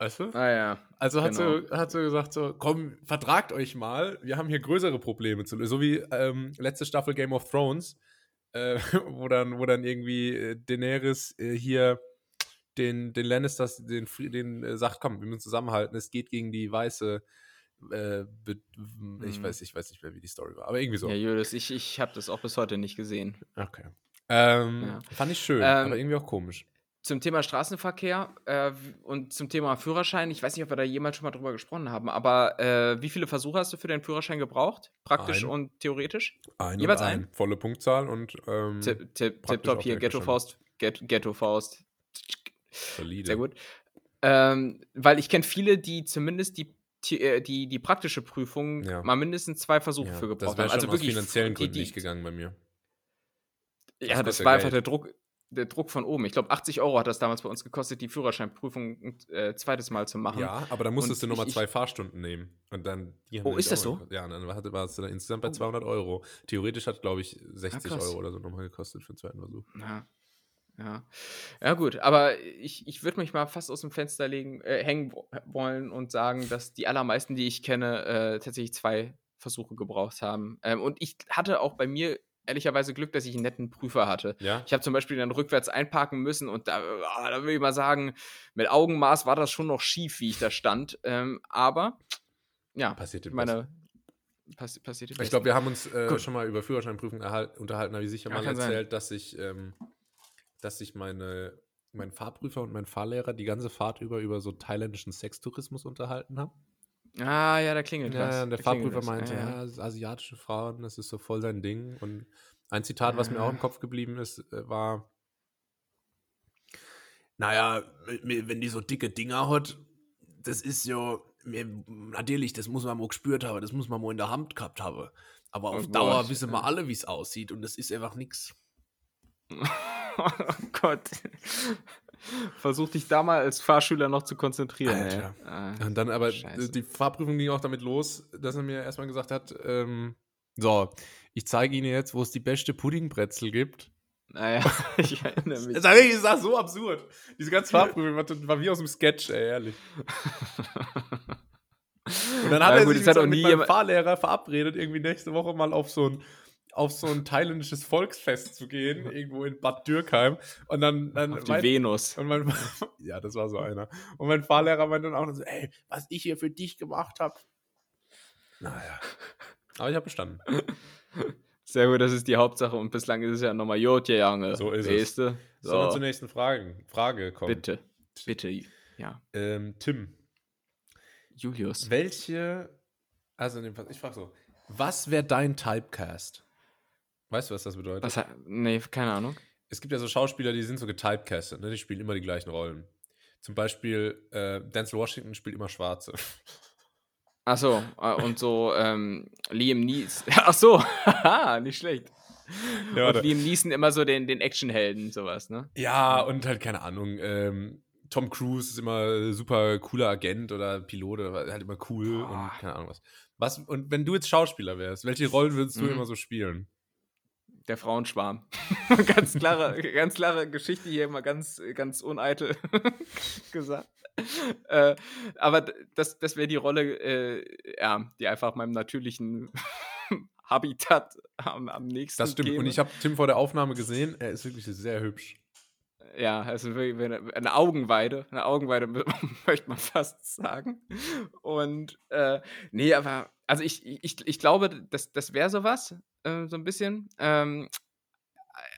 Weißt du? Ah ja. Also hat, genau. sie, hat sie gesagt so, komm, vertragt euch mal, wir haben hier größere Probleme zu lösen. So wie ähm, letzte Staffel Game of Thrones, äh, wo, dann, wo dann irgendwie äh, Daenerys äh, hier den, den Lannisters, den, den äh, sagt, komm, wir müssen zusammenhalten, es geht gegen die weiße äh, ich, mhm. weiß, ich weiß nicht mehr, wie die Story war, aber irgendwie so. Ja, Julius, ich, ich habe das auch bis heute nicht gesehen. Okay. Ähm, ja. Fand ich schön, ähm, aber irgendwie auch komisch. Zum Thema Straßenverkehr äh, und zum Thema Führerschein, ich weiß nicht, ob wir da jemals schon mal drüber gesprochen haben, aber äh, wie viele Versuche hast du für deinen Führerschein gebraucht? Praktisch ein. und theoretisch? Ein Jeweils ein. Volle Punktzahl und ähm, Tipp, Tipp, Tipptopp hier, Ghetto Faust, Ghetto Faust. Solide. Sehr gut. Ähm, weil ich kenne viele, die zumindest die die, äh, die, die praktische Prüfung ja. mal mindestens zwei Versuche ja, für gebraucht haben. Also wirklich finanziellen Gründen nicht gegangen bei mir. Das ja, das war Geld. einfach der Druck, der Druck von oben. Ich glaube, 80 Euro hat das damals bei uns gekostet, die Führerscheinprüfung ein äh, zweites Mal zu machen. Ja, aber dann musstest und du nochmal zwei Fahrstunden nehmen. Und dann, oh, ist das so? Ja, dann warst du dann insgesamt bei 200 Euro. Theoretisch hat, glaube ich, 60 ja, Euro oder so nochmal gekostet für den zweiten Versuch. Ja. Ja, ja gut, aber ich, ich würde mich mal fast aus dem Fenster legen, äh, hängen wollen und sagen, dass die allermeisten, die ich kenne, äh, tatsächlich zwei Versuche gebraucht haben. Ähm, und ich hatte auch bei mir ehrlicherweise Glück, dass ich einen netten Prüfer hatte. Ja? Ich habe zum Beispiel dann rückwärts einparken müssen und da, oh, da will ich mal sagen, mit Augenmaß war das schon noch schief, wie ich da stand. Ähm, aber ja, passiert meine, Pass, passiert Ich glaube, wir haben uns äh, schon mal über Führerscheinprüfung unterhalten, habe ich sicher ja, mal erzählt, sein. dass ich ähm, dass sich meine, mein Fahrprüfer und mein Fahrlehrer die ganze Fahrt über über so thailändischen Sextourismus unterhalten haben. Ah, ja, da klingelt ja, was. Ja, der da Fahrprüfer meinte, ja, ja. asiatische Frauen, das ist so voll sein Ding. Und ein Zitat, was mir auch im Kopf geblieben ist, äh, war, naja, wenn die so dicke Dinger hat, das ist ja, natürlich, das muss man mal gespürt haben, das muss man mal in der Hand gehabt haben. Aber auf oh Dauer wissen wir alle, wie es aussieht und das ist einfach nichts. oh Gott. Versuch dich da mal als Fahrschüler noch zu konzentrieren. Ah, und dann aber Scheiße. die Fahrprüfung ging auch damit los, dass er mir erstmal gesagt hat, ähm, so, ich zeige Ihnen jetzt, wo es die beste Puddingbrezel gibt. Naja, ich erinnere mich. Das ist das so absurd. Diese ganze Fahrprüfung war, war, wie aus dem Sketch, ey, ehrlich. Und dann hat ja, er gut, sich mit, so, mit meinem Fahrlehrer verabredet, irgendwie nächste Woche mal auf so ein auf so ein thailändisches Volksfest zu gehen, irgendwo in Bad Dürkheim. Und dann. dann auf die mein, Venus. Und mein, ja, das war so einer. Und mein Fahrlehrer meinte dann auch so: Ey, was ich hier für dich gemacht habe, Naja. Aber ich habe bestanden. Sehr gut, das ist die Hauptsache und bislang ist es ja nochmal Jotje Jange. So ist es. So. Sollen wir zur nächsten Frage, Frage kommen? Bitte. Bitte, ja. Ähm, Tim. Julius. Welche, also ich frage so, was wäre dein Typecast? Weißt du, was das bedeutet? Was, nee, keine Ahnung. Es gibt ja so Schauspieler, die sind so getypecastet, ne? die spielen immer die gleichen Rollen. Zum Beispiel äh, Denzel Washington spielt immer Schwarze. Ach so, äh, und so ähm, Liam Neeson. Ach so, haha, nicht schlecht. Ja, und Liam Neeson immer so den, den Actionhelden, sowas, ne? Ja, und halt, keine Ahnung, ähm, Tom Cruise ist immer super cooler Agent oder Pilot oder halt immer cool oh. und keine Ahnung was. was. Und wenn du jetzt Schauspieler wärst, welche Rollen würdest du mhm. immer so spielen? Der Frauenschwarm. ganz klare, ganz klare Geschichte hier immer ganz, ganz uneitel gesagt. Äh, aber das, das wäre die Rolle, äh, ja, die einfach meinem natürlichen Habitat am, am nächsten. Das stimmt. Käme. Und ich habe Tim vor der Aufnahme gesehen. Er ist wirklich sehr hübsch. Ja, also eine Augenweide, eine Augenweide möchte man fast sagen. Und äh, nee, aber also ich, ich, ich glaube, das, das wäre sowas, äh, so ein bisschen. Ähm,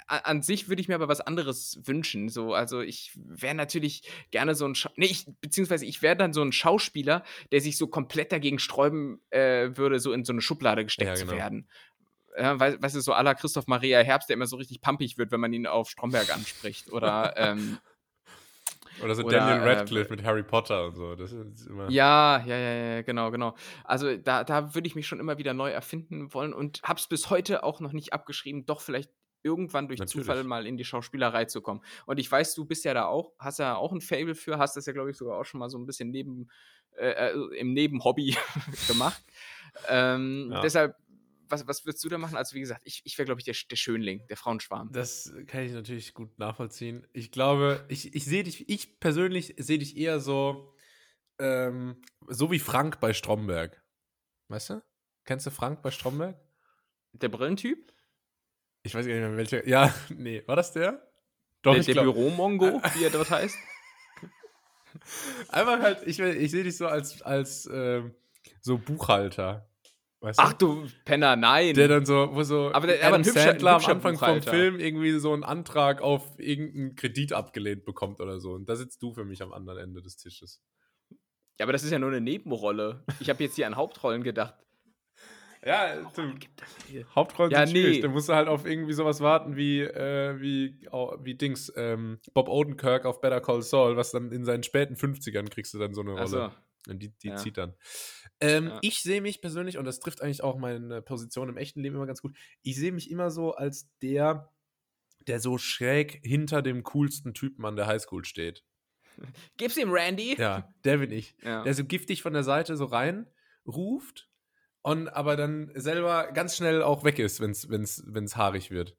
an sich würde ich mir aber was anderes wünschen. So, also ich wäre natürlich gerne so ein, Scha nee, ich, beziehungsweise ich wäre dann so ein Schauspieler, der sich so komplett dagegen sträuben äh, würde, so in so eine Schublade gesteckt ja, genau. zu werden ja, weißt du, so aller Christoph Maria Herbst, der immer so richtig pumpig wird, wenn man ihn auf Stromberg anspricht. Oder, ähm, oder so oder, Daniel äh, Radcliffe äh, mit Harry Potter und so. Das ist immer ja, ja, ja, ja, genau, genau. Also da, da würde ich mich schon immer wieder neu erfinden wollen und habe es bis heute auch noch nicht abgeschrieben, doch vielleicht irgendwann durch Natürlich. Zufall mal in die Schauspielerei zu kommen. Und ich weiß, du bist ja da auch, hast ja auch ein Fable für, hast das ja, glaube ich, sogar auch schon mal so ein bisschen neben, äh, äh im Nebenhobby gemacht. Ähm, ja. Deshalb was, was würdest du da machen? Also, wie gesagt, ich, ich wäre, glaube ich, der, der Schönling, der Frauenschwarm. Das kann ich natürlich gut nachvollziehen. Ich glaube, ich, ich sehe dich, ich persönlich sehe dich eher so, ähm, so wie Frank bei Stromberg. Weißt du? Kennst du Frank bei Stromberg? Der Brillentyp? Ich weiß gar nicht mehr, welcher. Ja, nee, war das der? Doch, der, der Büromongo, wie er dort heißt. Einfach halt, ich, ich sehe dich so als, als ähm, so Buchhalter. Weißt? Ach du Penner, nein. Der dann so, wo so aber der, aber ein hübscher, Sandler am Anfang vom Film irgendwie so einen Antrag auf irgendeinen Kredit abgelehnt bekommt oder so. Und da sitzt du für mich am anderen Ende des Tisches. Ja, aber das ist ja nur eine Nebenrolle. Ich habe jetzt hier an Hauptrollen gedacht. Ja, du, Hauptrollen ja, sind schwierig. Nee. Da musst du halt auf irgendwie sowas warten wie, äh, wie, oh, wie Dings, ähm, Bob Odenkirk auf Better Call Saul, was dann in seinen späten 50ern kriegst du dann so eine Rolle. So. Und die, die ja. zieht dann. Ähm, ja. Ich sehe mich persönlich, und das trifft eigentlich auch meine Position im echten Leben immer ganz gut, ich sehe mich immer so als der, der so schräg hinter dem coolsten Typen an der Highschool steht. Gib's ihm, Randy. Ja, der bin ich. Ja. Der so giftig von der Seite so rein ruft und aber dann selber ganz schnell auch weg ist, wenn es haarig wird.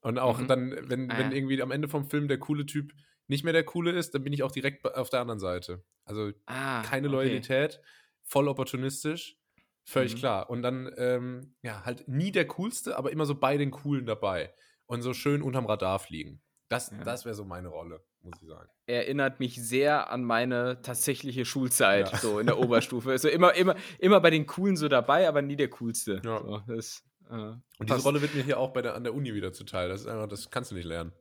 Und auch mhm. dann, wenn, ah, wenn irgendwie am Ende vom Film der coole Typ nicht mehr der coole ist, dann bin ich auch direkt auf der anderen Seite. Also ah, keine Loyalität. Okay voll opportunistisch, völlig mhm. klar. Und dann, ähm, ja, halt nie der Coolste, aber immer so bei den Coolen dabei. Und so schön unterm Radar fliegen. Das, ja. das wäre so meine Rolle, muss ich sagen. Erinnert mich sehr an meine tatsächliche Schulzeit, ja. so in der Oberstufe. Also immer, immer, immer bei den Coolen so dabei, aber nie der Coolste. Ja. So, das, äh, Und diese. Rolle wird mir hier auch bei der, an der Uni wieder zuteil. Das ist einfach, das kannst du nicht lernen.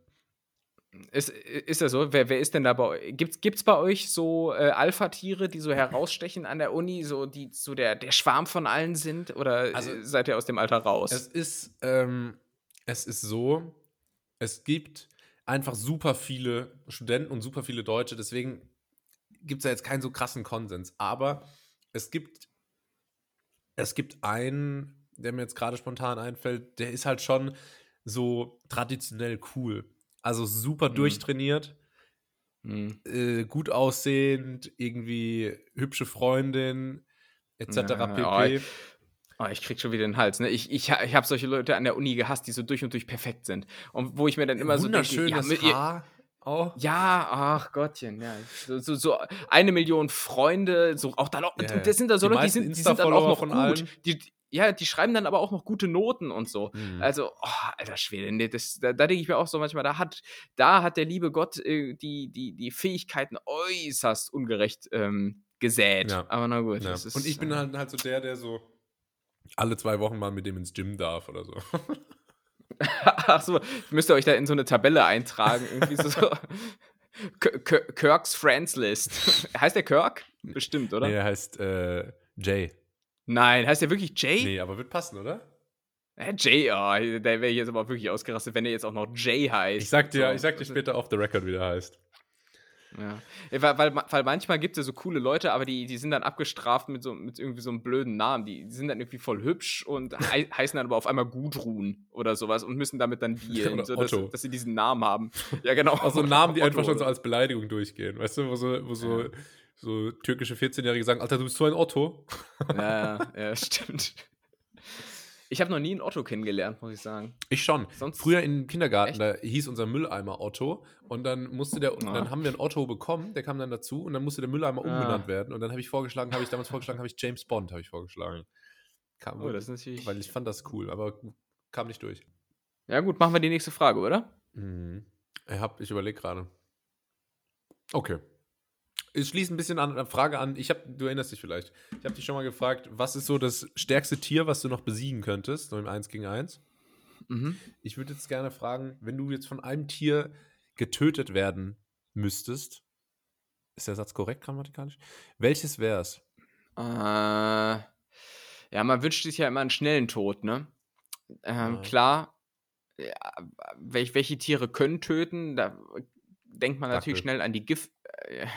Ist, ist das so? Wer, wer ist denn da bei euch? Gibt es bei euch so äh, Alpha-Tiere, die so herausstechen an der Uni, so die so der, der Schwarm von allen sind? Oder also, seid ihr aus dem Alter raus? Es ist, ähm, es ist so, es gibt einfach super viele Studenten und super viele Deutsche, deswegen gibt es ja jetzt keinen so krassen Konsens. Aber es gibt, es gibt einen, der mir jetzt gerade spontan einfällt, der ist halt schon so traditionell cool. Also super mhm. durchtrainiert, mhm. Äh, gut aussehend, irgendwie hübsche Freundin, etc. Ja, pp. Oh, ich, oh, ich krieg schon wieder den Hals. Ne? Ich, ich, ich habe solche Leute an der Uni gehasst, die so durch und durch perfekt sind. Und wo ich mir dann immer so denke, ja, mit Haar. Oh. Ja, ach Gottchen, ja. So, so, so, eine Million Freunde, so auch dann auch, yeah. das sind da so Leute, die sind, die sind dann auch noch gut. Die, ja, die schreiben dann aber auch noch gute Noten und so. Mhm. Also, oh, alter Schwede, nee, das, da, da denke ich mir auch so manchmal, da hat, da hat der liebe Gott äh, die, die, die Fähigkeiten äußerst ungerecht ähm, gesät. Ja. Aber na gut. Ja. Ist, und ich bin halt, halt so der, der so alle zwei Wochen mal mit dem ins Gym darf oder so. Achso, müsst ihr euch da in so eine Tabelle eintragen. Irgendwie so. so Kirks Friends List. heißt der Kirk? Bestimmt, oder? Nee, er heißt äh, Jay. Nein, heißt der wirklich Jay? Nee, aber wird passen, oder? Jay, oh, der wäre jetzt aber wirklich ausgerastet, wenn er jetzt auch noch Jay heißt. Ich sag dir, so. ich sag dir später off the record, wie der heißt. Ja. Weil, weil, weil manchmal gibt es ja so coole Leute, aber die, die sind dann abgestraft mit, so, mit irgendwie so einem blöden Namen. Die, die sind dann irgendwie voll hübsch und hei heißen dann aber auf einmal Gudrun oder sowas und müssen damit dann dealen, so, dass, dass, sie diesen Namen haben. Ja, genau. Also Namen, die Otto, einfach schon so als Beleidigung durchgehen. Weißt du, wo so, wo so, ja. So türkische 14-Jährige sagen: Alter, du bist so ein Otto. Ja, ja, stimmt. Ich habe noch nie einen Otto kennengelernt, muss ich sagen. Ich schon. Sonst Früher im Kindergarten, echt? da hieß unser Mülleimer Otto und dann musste der, ah. dann haben wir einen Otto bekommen, der kam dann dazu und dann musste der Mülleimer ah. umbenannt werden und dann habe ich vorgeschlagen, habe ich damals vorgeschlagen, habe ich James Bond habe ich vorgeschlagen. Kam, oh, das ist natürlich. Weil ich fand das cool, aber kam nicht durch. Ja gut, machen wir die nächste Frage, oder? Mhm. Ich, hab, ich überlege gerade. Okay es schließt ein bisschen an eine Frage an. Ich habe, du erinnerst dich vielleicht. Ich habe dich schon mal gefragt, was ist so das stärkste Tier, was du noch besiegen könntest, so im 1 gegen 1? Mhm. Ich würde jetzt gerne fragen, wenn du jetzt von einem Tier getötet werden müsstest, ist der Satz korrekt grammatikalisch? Welches wäre es? Äh, ja, man wünscht sich ja immer einen schnellen Tod, ne? Ähm, ja. Klar, ja, welche, Tiere können töten? Da denkt man natürlich Dackel. schnell an die Gift. Äh,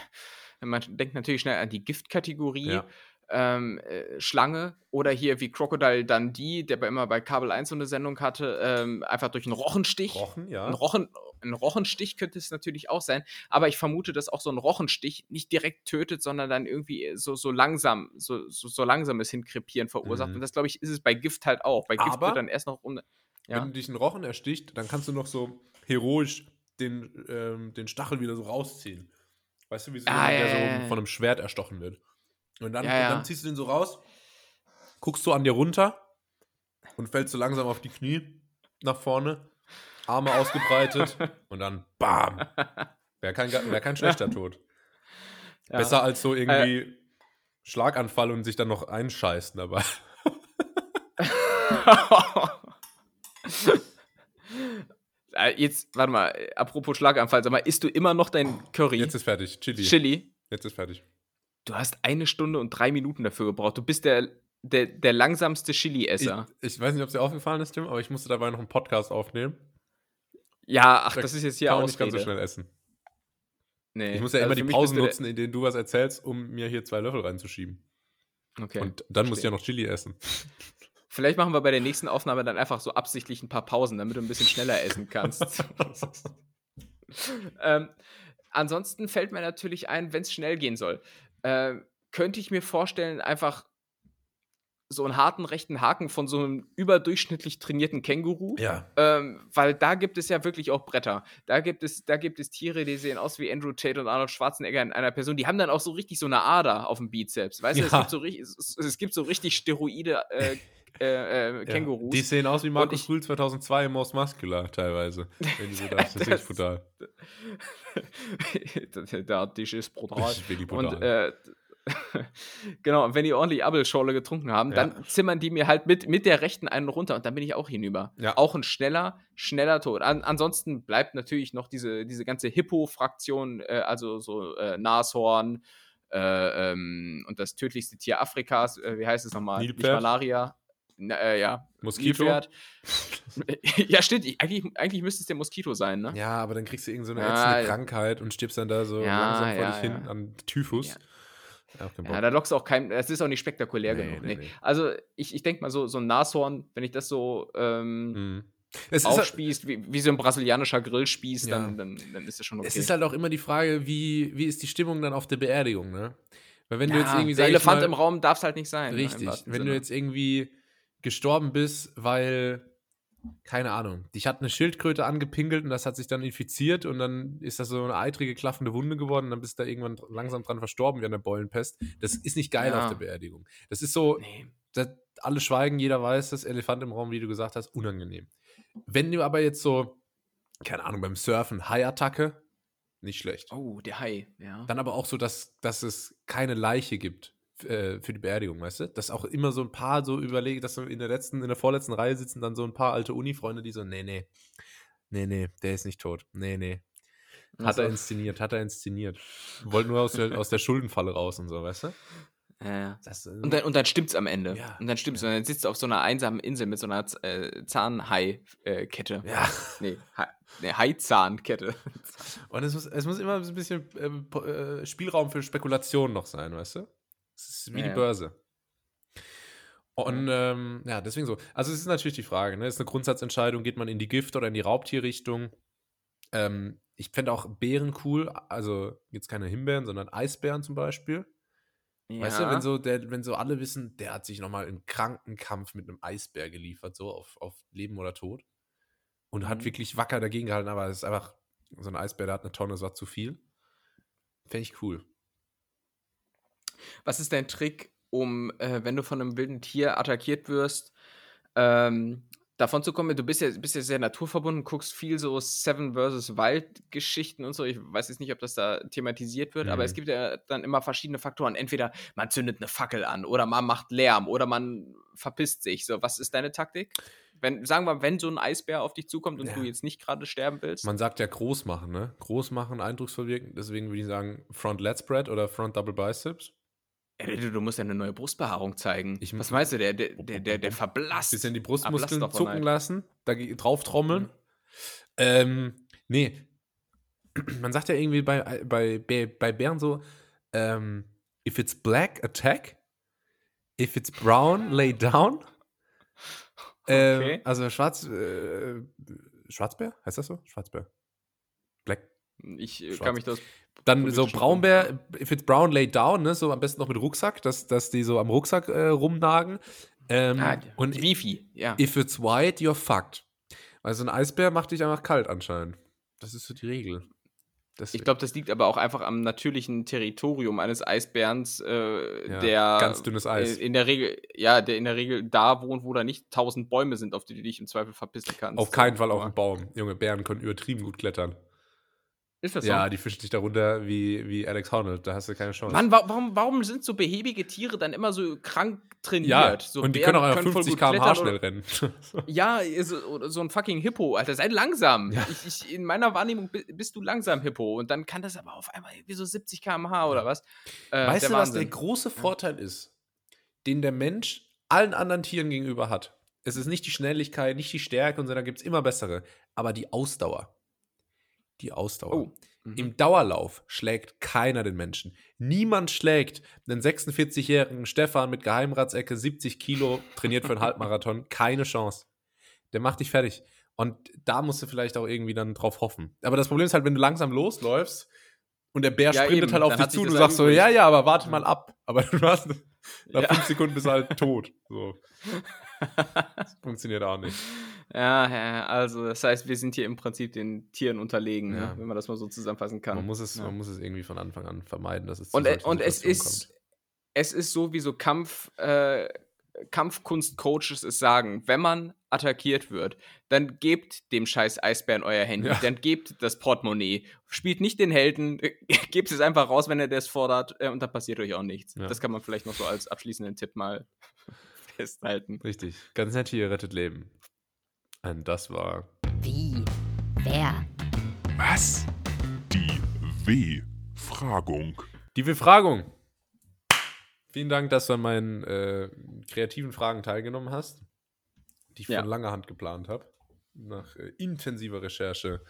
man denkt natürlich schnell an die Giftkategorie. Ja. Ähm, äh, Schlange oder hier wie Crocodile Dundee, der bei immer bei Kabel 1 so eine Sendung hatte, ähm, einfach durch einen Rochenstich. Rochen, ja. Ein, Rochen, ein Rochenstich könnte es natürlich auch sein, aber ich vermute, dass auch so ein Rochenstich nicht direkt tötet, sondern dann irgendwie so, so langsam, so, so, so langsames Hinkrepieren verursacht. Mhm. Und das, glaube ich, ist es bei Gift halt auch. Bei Gift aber wird dann erst noch um. Ja. Wenn dich ein Rochen ersticht, dann kannst du noch so heroisch den, ähm, den Stachel wieder so rausziehen. Weißt du, wie so ah, jemand, ja, der so von einem Schwert erstochen wird. Und dann, ja, und dann ziehst du den so raus, guckst du an dir runter und fällst so langsam auf die Knie nach vorne, Arme ausgebreitet und dann BAM! Wäre kein, wär kein schlechter Tod. Besser als so irgendwie äh, Schlaganfall und sich dann noch einscheißen dabei. Äh, jetzt, warte mal, apropos Schlaganfall, sag mal, isst du immer noch dein Curry? Jetzt ist fertig. Chili. Chili. Jetzt ist fertig. Du hast eine Stunde und drei Minuten dafür gebraucht. Du bist der, der, der langsamste Chili-Esser. Ich, ich, weiß nicht, ob es dir aufgefallen ist, Tim, aber ich musste dabei noch einen Podcast aufnehmen. Ja, ach, da das ist jetzt hier auch nicht ganz so schnell essen. Nee. Ich muss ja also immer die Pausen nutzen, in denen du was erzählst, um mir hier zwei Löffel reinzuschieben. Okay. Und dann musst du ja noch Chili essen. Vielleicht machen wir bei der nächsten Aufnahme dann einfach so absichtlich ein paar Pausen, damit du ein bisschen schneller essen kannst. ähm, ansonsten fällt mir natürlich ein, wenn es schnell gehen soll, äh, könnte ich mir vorstellen, einfach so einen harten rechten Haken von so einem überdurchschnittlich trainierten Känguru. Ja. Ähm, weil da gibt es ja wirklich auch Bretter. Da gibt es, da gibt es Tiere, die sehen aus wie Andrew Tate und Arnold Schwarzenegger in einer Person. Die haben dann auch so richtig so eine Ader auf dem Bizeps. Weißt ja. du, es gibt, so, es, es gibt so richtig Steroide äh, äh, äh, Kängurus. Ja, die sehen aus wie Markus Rühl 2002 im Most Muscular teilweise. Wenn so das, das, ist brutal. der Tisch ist brutal. Das ist brutal. Und, äh, genau, und wenn die ordentlich Abelschorle getrunken haben, ja. dann zimmern die mir halt mit, mit der rechten einen runter und dann bin ich auch hinüber. Ja. Auch ein schneller, schneller Tod. An, ansonsten bleibt natürlich noch diese, diese ganze Hippo-Fraktion, äh, also so äh, Nashorn äh, ähm, und das tödlichste Tier Afrikas, äh, wie heißt es nochmal? Nicht Malaria äh, ja, Moskito. ja, stimmt. Eigentlich, eigentlich müsste es der Moskito sein, ne? Ja, aber dann kriegst du irgendeine so ätzende ja, Krankheit und stirbst dann da so ja, langsam vor ja, dich hin an Typhus. Ja. da lockst du auch kein. Das ist auch nicht spektakulär nee, genug. Nee, nee. Also, ich, ich denke mal, so, so ein Nashorn, wenn ich das so ähm, mhm. Es aufspießt, halt, wie, wie, so ein brasilianischer Grillspieß, ja. dann, dann, dann ist das schon okay. Es ist halt auch immer die Frage, wie, wie ist die Stimmung dann auf der Beerdigung, ne? Weil wenn ja, du jetzt irgendwie der Elefant mal, im Raum darf es halt nicht sein. Ne, richtig. Wenn Sinne. du jetzt irgendwie gestorben bist, weil, keine Ahnung, dich hat eine Schildkröte angepinkelt und das hat sich dann infiziert und dann ist das so eine eitrige, klaffende Wunde geworden und dann bist du da irgendwann langsam dran verstorben wie an der Beulenpest. Das ist nicht geil ja. auf der Beerdigung. Das ist so, nee. das, alle schweigen, jeder weiß, das Elefant im Raum, wie du gesagt hast, unangenehm. Wenn du aber jetzt so, keine Ahnung, beim Surfen, Hai-Attacke, nicht schlecht. Oh, der Hai, ja. Dann aber auch so, dass, dass es keine Leiche gibt äh, für die Beerdigung, weißt du? Dass auch immer so ein paar so überlegen, dass in der letzten, in der vorletzten Reihe sitzen dann so ein paar alte Uni-Freunde, die so, nee, nee, nee, nee, der ist nicht tot. Nee, nee. Hat also. er inszeniert, hat er inszeniert. Wollt nur aus der, aus der Schuldenfalle raus und so, weißt du? Ja. Das, äh, und, dann, und dann stimmt's am Ende. Ja. Und dann stimmt's. Ja. Und dann sitzt du auf so einer einsamen Insel mit so einer äh, Zahnhai-Kette. Ja. Nee, Hai, nee Haizahnkette. Und es muss, es muss immer ein bisschen äh, äh Spielraum für Spekulation noch sein, weißt du? Es ist wie ja, die Börse. Und ähm, ja, deswegen so. Also es ist natürlich die Frage, ne? Es ist eine Grundsatzentscheidung, geht man in die Gift- oder in die Raubtierrichtung? Ähm, ich fände auch Bären cool, also jetzt keine Himbeeren, sondern Eisbären zum Beispiel. Ja. Weißt du, wenn so, der, wenn so alle wissen, der hat sich nochmal einen kranken Kampf mit einem Eisbär geliefert, so auf, auf Leben oder Tod. Und mhm. hat wirklich wacker dagegen gehalten, aber es ist einfach, so ein Eisbär, der hat eine Tonne, das war zu viel. Fände ich cool. Was ist dein Trick, um, äh, wenn du von einem wilden Tier attackiert wirst, ähm, davon zu kommen, du bist ja, bist ja sehr naturverbunden, guckst viel so Seven vs. Wild Geschichten und so. Ich weiß jetzt nicht, ob das da thematisiert wird, mhm. aber es mhm. gibt ja dann immer verschiedene Faktoren. Entweder man zündet eine Fackel an oder man macht Lärm oder man verpisst sich. So, was ist deine Taktik? Wenn, sagen wir, wenn so ein Eisbär auf dich zukommt und ja. du jetzt nicht gerade sterben willst. Man sagt ja groß machen, ne? Groß machen, eindrucksvoll wirken. Deswegen würde ich sagen Front Let Spread oder Front Double Biceps. Du, du musst ja eine neue Brustbehaarung zeigen. Ich, Was meinst du, der, der, der, der, der verblasst. Bisschen die Brustmuskeln zucken lassen, da drauf trommeln. Mhm. Ähm, nee. Man sagt ja irgendwie bei, bei, bei Bären so, ähm, if it's black, attack. If it's brown, lay down. Ähm, okay. also schwarz, äh, Schwarzbär, heißt das so? Schwarzbär. Black. Ich äh, kann mich das dann so Braunbär, if it's brown, lay down, ne? so am besten noch mit Rucksack, dass, dass die so am Rucksack äh, rumnagen. Ähm, ah, und Wifi, ja. If it's white, you're fucked. Also ein Eisbär macht dich einfach kalt anscheinend. Das ist so die Regel. Deswegen. Ich glaube, das liegt aber auch einfach am natürlichen Territorium eines Eisbärens, äh, ja, der ganz dünnes Eis. in der Regel, ja, der in der Regel da wohnt, wo da nicht tausend Bäume sind, auf die du dich im Zweifel verpissen kannst. Auf keinen Fall auf einen Baum. Junge Bären können übertrieben gut klettern. Ist das so? Ja, die fischen dich darunter wie, wie Alex Honnold. Da hast du keine Chance. Mann, warum, warum sind so behäbige Tiere dann immer so krank trainiert? Ja, so und die können auch einfach 50 km/h schnell rennen. ja, so, so, ein fucking Hippo. Alter, sei langsam. Ja. Ich, ich, in meiner Wahrnehmung bist du langsam Hippo. Und dann kann das aber auf einmal irgendwie so 70 km/h oder was. Äh, weißt du, was der große Vorteil ist, den der Mensch allen anderen Tieren gegenüber hat? Es ist nicht die Schnelligkeit, nicht die Stärke und so, da gibt es immer bessere. Aber die Ausdauer die Ausdauer. Oh. Mhm. Im Dauerlauf schlägt keiner den Menschen. Niemand schlägt einen 46-jährigen Stefan mit Geheimratsecke, 70 Kilo, trainiert für einen Halbmarathon. Keine Chance. Der macht dich fertig. Und da musst du vielleicht auch irgendwie dann drauf hoffen. Aber das Problem ist halt, wenn du langsam losläufst und der Bär ja, sprintet eben. halt auf dich zu, du sagst so, ja, ja, aber warte mal ab. Aber du hast nach ja. fünf Sekunden bist du halt tot. So. Das funktioniert auch nicht. Ja, ja, also das heißt, wir sind hier im Prinzip den Tieren unterlegen, ne, ja. ne? wenn man das mal so zusammenfassen kann. Man muss es, ja. man muss es irgendwie von Anfang an vermeiden, dass es zu Und, äh, und es ist, kommt. es ist so, wie so Kampf, äh, Kampfkunst-Coaches es sagen, wenn man attackiert wird, dann gebt dem scheiß Eisbären euer Handy, ja. dann gebt das Portemonnaie, spielt nicht den Helden, gebt es einfach raus, wenn er das fordert äh, und dann passiert euch auch nichts. Ja. Das kann man vielleicht noch so als abschließenden Tipp mal festhalten. Richtig, ganz nett hier rettet Leben. Und das war. Wie? Wer? Was? Die W-Fragung. Die W-Fragung. Vielen Dank, dass du an meinen äh, kreativen Fragen teilgenommen hast, die ich ja. von langer Hand geplant habe, nach äh, intensiver Recherche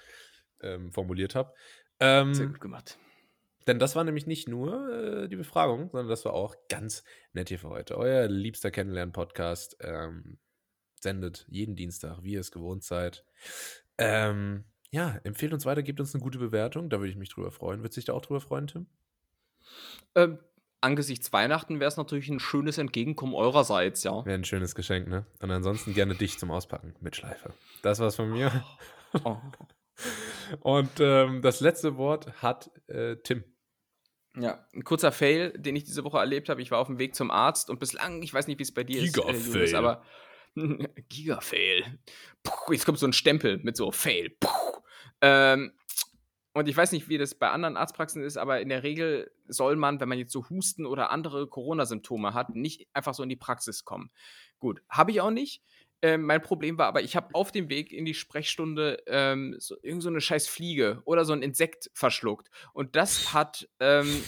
ähm, formuliert habe. Ähm, Sehr gut gemacht. Denn das war nämlich nicht nur äh, die Befragung, sondern das war auch ganz nett hier für heute. Euer liebster Kennenlernen-Podcast. Ähm, sendet jeden Dienstag, wie ihr es gewohnt seid. Ähm, ja, empfehlt uns weiter, gebt uns eine gute Bewertung, da würde ich mich drüber freuen. Wird sich da auch drüber freuen, Tim? Ähm, angesichts Weihnachten wäre es natürlich ein schönes Entgegenkommen eurerseits, ja. Wäre ein schönes Geschenk, ne? Und ansonsten gerne dich zum Auspacken mit Schleife. Das war's von mir. Oh. Und ähm, das letzte Wort hat äh, Tim. Ja, ein kurzer Fail, den ich diese Woche erlebt habe. Ich war auf dem Weg zum Arzt und bislang, ich weiß nicht, wie es bei dir Giga ist, äh, Julius, aber Giga-Fail. Jetzt kommt so ein Stempel mit so Fail. Ähm, Und ich weiß nicht, wie das bei anderen Arztpraxen ist, aber in der Regel soll man, wenn man jetzt so Husten oder andere Corona-Symptome hat, nicht einfach so in die Praxis kommen. Gut, habe ich auch nicht. Ähm, mein Problem war aber, ich habe auf dem Weg in die Sprechstunde ähm, so, irgend so eine scheiß Fliege oder so ein Insekt verschluckt. Und das hat ähm,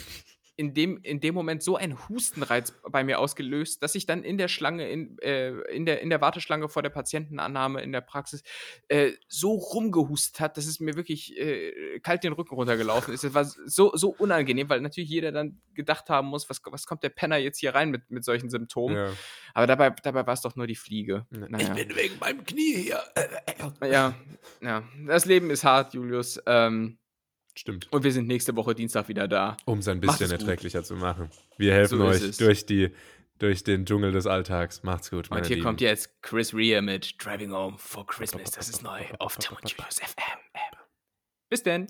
in dem, in dem Moment so einen Hustenreiz bei mir ausgelöst, dass ich dann in der Schlange, in, äh, in, der, in der Warteschlange vor der Patientenannahme in der Praxis äh, so rumgehustet hat, dass es mir wirklich äh, kalt den Rücken runtergelaufen ist. Es war so, so unangenehm, weil natürlich jeder dann gedacht haben muss, was, was kommt der Penner jetzt hier rein mit, mit solchen Symptomen. Ja. Aber dabei, dabei war es doch nur die Fliege. Naja. Ich bin wegen meinem Knie hier. Ja, ja. Das Leben ist hart, Julius. Ähm, Stimmt. Und wir sind nächste Woche Dienstag wieder da. Um es ein bisschen erträglicher gut. zu machen. Wir helfen so euch durch, die, durch den Dschungel des Alltags. Macht's gut. Und hier Lieben. kommt jetzt Chris Rea mit Driving Home for Christmas. Das ist neu auf Tim und Julius FM. Bis denn.